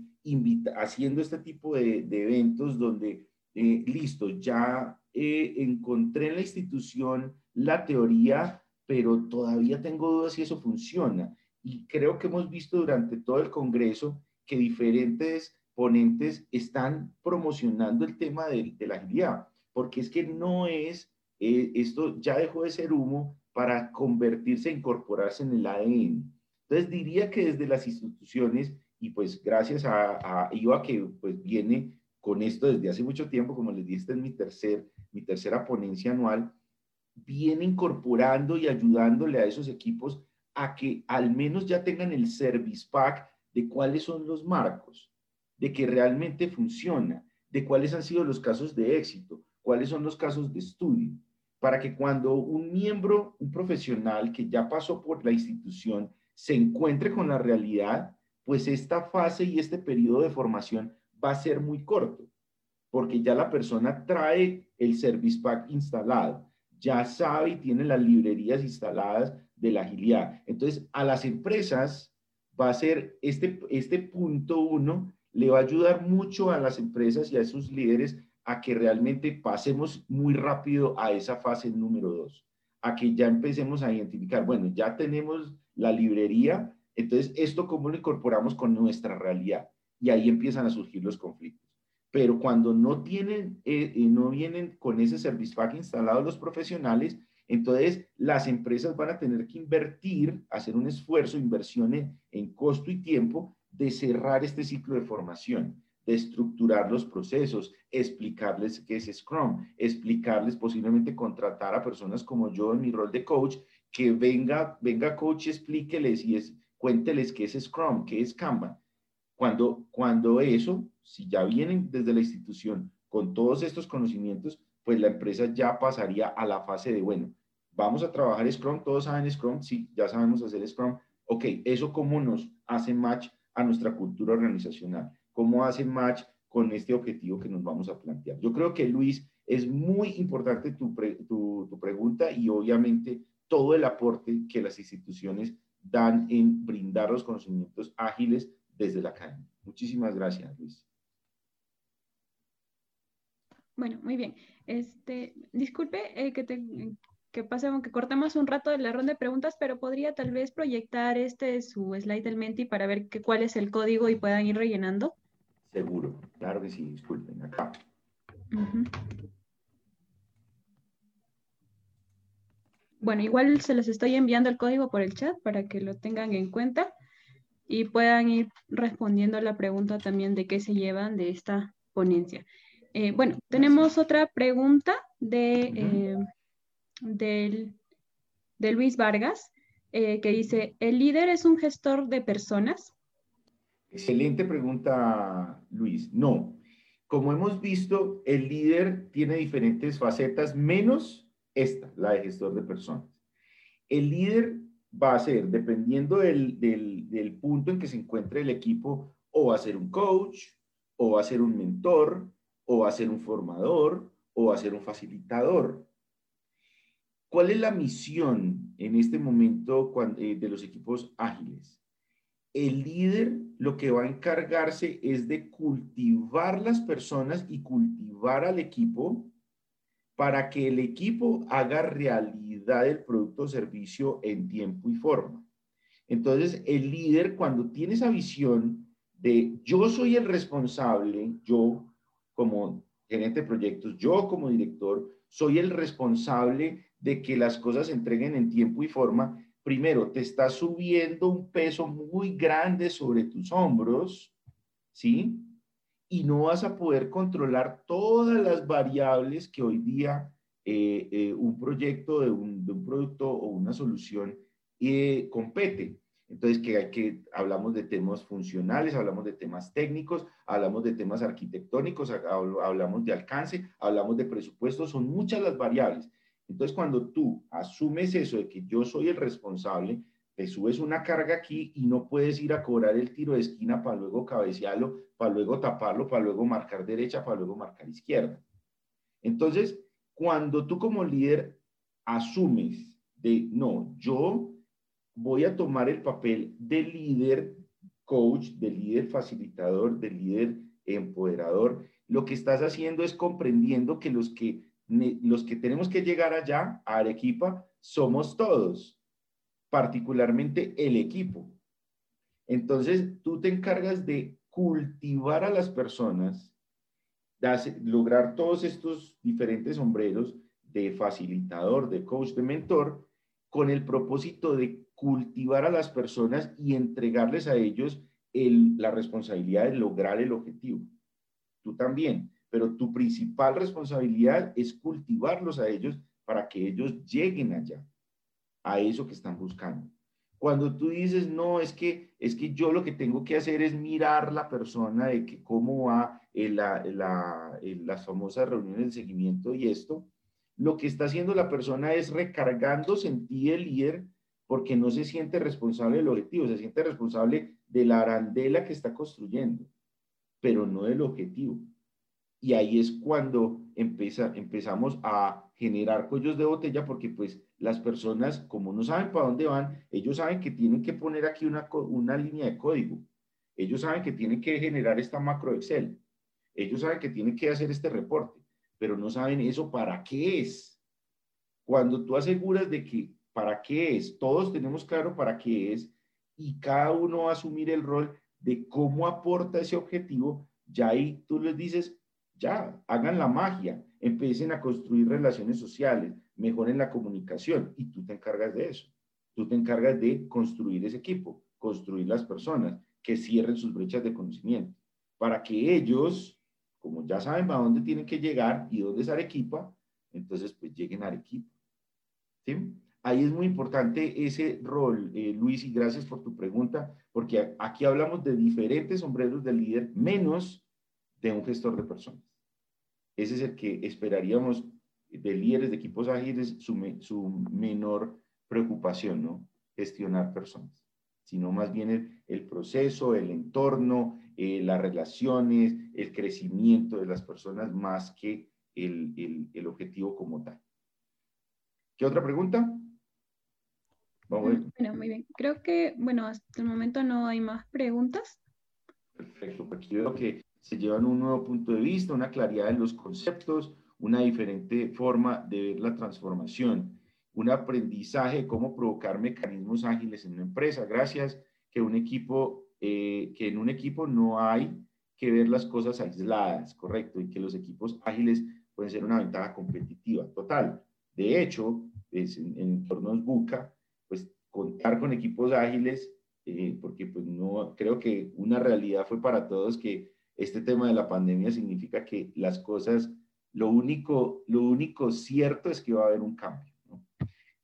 haciendo este tipo de, eventos donde, eh, listo, ya eh, encontré en la institución la teoría, pero todavía tengo dudas si eso funciona. Y creo que hemos visto durante todo el Congreso que diferentes ponentes están promocionando el tema de, la agilidad, porque es que no es, eh, esto ya dejó de ser humo para convertirse, incorporarse en el ADN. Entonces diría que desde las instituciones, y pues gracias a, a IVA que pues viene con esto desde hace mucho tiempo, como les dije, esta es mi, tercer, mi tercera ponencia anual, viene incorporando y ayudándole a esos equipos a que al menos ya tengan el service pack de cuáles son los marcos, de que realmente funciona, de cuáles han sido los casos de éxito, cuáles son los casos de estudio, para que cuando un miembro, un profesional que ya pasó por la institución, se encuentre con la realidad, pues esta fase y este periodo de formación va a ser muy corto, porque ya la persona trae el Service Pack instalado, ya sabe y tiene las librerías instaladas de la agilidad. Entonces, a las empresas va a ser este, este punto uno, le va a ayudar mucho a las empresas y a sus líderes a que realmente pasemos muy rápido a esa fase número dos, a que ya empecemos a identificar, bueno, ya tenemos la librería, entonces esto cómo lo incorporamos con nuestra realidad y ahí empiezan a surgir los conflictos. Pero cuando no tienen, eh, no vienen con ese service pack instalado los profesionales, entonces las empresas van a tener que invertir, hacer un esfuerzo, inversión en, costo y tiempo de cerrar este ciclo de formación, de estructurar los procesos, explicarles qué es Scrum, explicarles posiblemente contratar a personas como yo en mi rol de coach, que venga, venga coach, explíqueles y es, cuénteles qué es Scrum, qué es Kanban cuando, cuando eso, si ya vienen desde la institución con todos estos conocimientos, pues la empresa ya pasaría a la fase de, bueno, vamos a trabajar Scrum, todos saben Scrum, sí, ya sabemos hacer Scrum. Ok, ¿eso cómo nos hace match a nuestra cultura organizacional? ¿Cómo hace match con este objetivo que nos vamos a plantear? Yo creo que, Luis, es muy importante tu, tu, pregunta y obviamente todo el aporte que las instituciones dan en brindar los conocimientos ágiles desde la academia. Muchísimas gracias, Luis. Bueno, muy bien. Este, disculpe eh, que, te, que pasemos, que cortamos un rato de la ronda de preguntas, pero podría tal vez proyectar este su slide del Menti para ver que, cuál es el código y puedan ir rellenando. Seguro, claro que sí, disculpen, acá. Bueno, igual se les estoy enviando el código por el chat para que lo tengan en cuenta y puedan ir respondiendo a la pregunta también de qué se llevan de esta ponencia. Eh, bueno, tenemos otra pregunta de, eh, de Luis Vargas, eh, que dice, ¿el líder es un gestor de personas? Excelente pregunta, Luis. No. Como hemos visto, el líder tiene diferentes facetas, menos esta, la de gestor de personas. El líder va a ser, dependiendo del, del, punto en que se encuentre el equipo, o va a ser un coach, o va a ser un mentor, o va a ser un formador, o va a ser un facilitador. ¿Cuál es la misión en este momento eh, de los equipos ágiles? El líder lo que va a encargarse es de cultivar las personas y cultivar al equipo para que el equipo haga realidad el producto o servicio en tiempo y forma. Entonces, el líder cuando tiene esa visión de yo soy el responsable, yo como gerente de proyectos, yo como director, soy el responsable de que las cosas se entreguen en tiempo y forma, primero, te está subiendo un peso muy grande sobre tus hombros, ¿sí? Y no vas a poder controlar todas las variables que hoy día eh, eh, un proyecto de un, producto o una solución eh, compete. Entonces, que, hay que hablamos de temas funcionales, hablamos de temas técnicos, hablamos de temas arquitectónicos, hablamos de alcance, hablamos de presupuestos, son muchas las variables. Entonces, cuando tú asumes eso de que yo soy el responsable, te subes una carga aquí y no puedes ir a cobrar el tiro de esquina para luego cabecearlo, para luego taparlo, para luego marcar derecha, para luego marcar izquierda. Entonces, cuando tú como líder asumes de, no, yo voy a tomar el papel de líder coach, de líder facilitador, de líder empoderador, lo que estás haciendo es comprendiendo que los que los que tenemos que llegar allá, a Arequipa, somos todos, particularmente el equipo. Entonces, tú te encargas de cultivar a las personas, de lograr todos estos diferentes sombreros de facilitador, de coach, de mentor, con el propósito de cultivar a las personas y entregarles a ellos la responsabilidad de lograr el objetivo. Tú también pero tu principal responsabilidad es cultivarlos a ellos para que ellos lleguen allá, a eso que están buscando. Cuando tú dices, no, es que, es que yo lo que tengo que hacer es mirar la persona de que cómo va en, la, las famosas reuniones de seguimiento y esto, lo que está haciendo la persona es recargándose en ti el líder porque no se siente responsable del objetivo, se siente responsable de la arandela que está construyendo, pero no del objetivo. Y ahí es cuando empezamos a generar cuellos de botella porque pues las personas, como no saben para dónde van, ellos saben que tienen que poner aquí una, una línea de código. Ellos saben que tienen que generar esta macro Excel. Ellos saben que tienen que hacer este reporte, pero no saben eso para qué es. Cuando tú aseguras de que para qué es, todos tenemos claro para qué es y cada uno va asumir el rol de cómo aporta ese objetivo, ya ahí tú les dices, ya, hagan la magia, empiecen a construir relaciones sociales, mejoren la comunicación y tú te encargas de eso. Tú te encargas de construir ese equipo, construir las personas que cierren sus brechas de conocimiento, para que ellos, como ya saben a dónde tienen que llegar y dónde es Arequipa, entonces pues lleguen a Arequipa. Ahí es muy importante ese rol, eh, Luis, y gracias por tu pregunta, porque aquí hablamos de diferentes sombreros de líder, menos de un gestor de personas. Ese es el que esperaríamos de líderes de equipos ágiles, su, menor preocupación, ¿no? Gestionar personas, sino más bien el, proceso, el entorno, eh, las relaciones, el crecimiento de las personas, más que el, el objetivo como tal. ¿Qué otra pregunta? Vamos bueno, muy bien. Creo que, bueno, hasta el momento no hay más preguntas. Perfecto, porque yo creo que se llevan un nuevo punto de vista, una claridad en los conceptos, una diferente forma de ver la transformación, un aprendizaje de cómo provocar mecanismos ágiles en una empresa. Gracias que un equipo, eh, que en un equipo no hay que ver las cosas aisladas, correcto, y que los equipos ágiles pueden ser una ventaja competitiva total. De hecho, en, entornos buca, pues contar con equipos ágiles, eh, porque pues no, creo que una realidad fue para todos que este tema de la pandemia significa que las cosas, lo único, lo único cierto es que va a haber un cambio.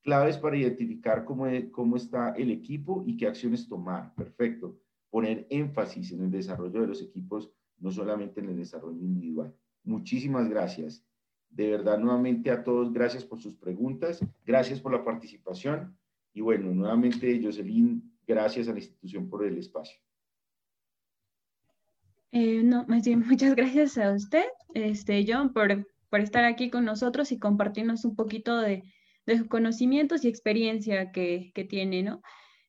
Claves para identificar cómo, cómo está el equipo y qué acciones tomar. Perfecto. Poner énfasis en el desarrollo de los equipos, no solamente en el desarrollo individual. Muchísimas gracias. De verdad, nuevamente a todos, gracias por sus preguntas, gracias por la participación y bueno, nuevamente, Jocelyn, gracias a la institución por el espacio. Eh, no, más muchas gracias a usted, este, John, por por estar aquí con nosotros y compartirnos un poquito de, de sus conocimientos y experiencia que, que tiene, ¿no?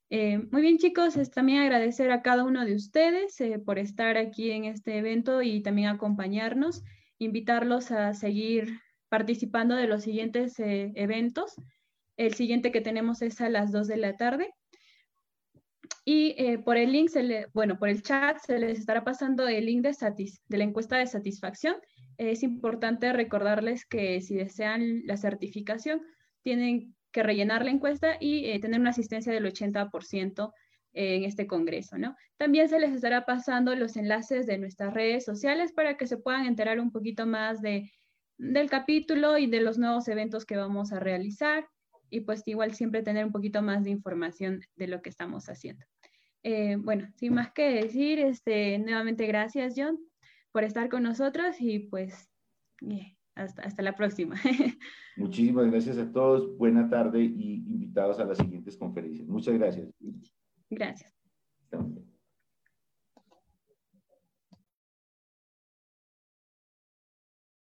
Eh, muy bien, chicos, es también agradecer a cada uno de ustedes eh, por estar aquí en este evento y también acompañarnos, invitarlos a seguir participando de los siguientes eventos. El siguiente que tenemos es a las 2 de la tarde. Y por el link, se bueno, por el chat se les estará pasando el link de, de la encuesta de satisfacción. Es importante recordarles que si desean la certificación, tienen que rellenar la encuesta y eh, tener una asistencia del 80% en este congreso, ¿no? También se les estará pasando los enlaces de nuestras redes sociales para que se puedan enterar un poquito más de, del capítulo y de los nuevos eventos que vamos a realizar y pues igual siempre tener un poquito más de información de lo que estamos haciendo. Eh, bueno, sin más que decir, este, nuevamente gracias John por estar con nosotros y pues eh, hasta, hasta la próxima. Muchísimas gracias a todos. Buena tarde y invitados a las siguientes conferencias. Muchas gracias. Gracias.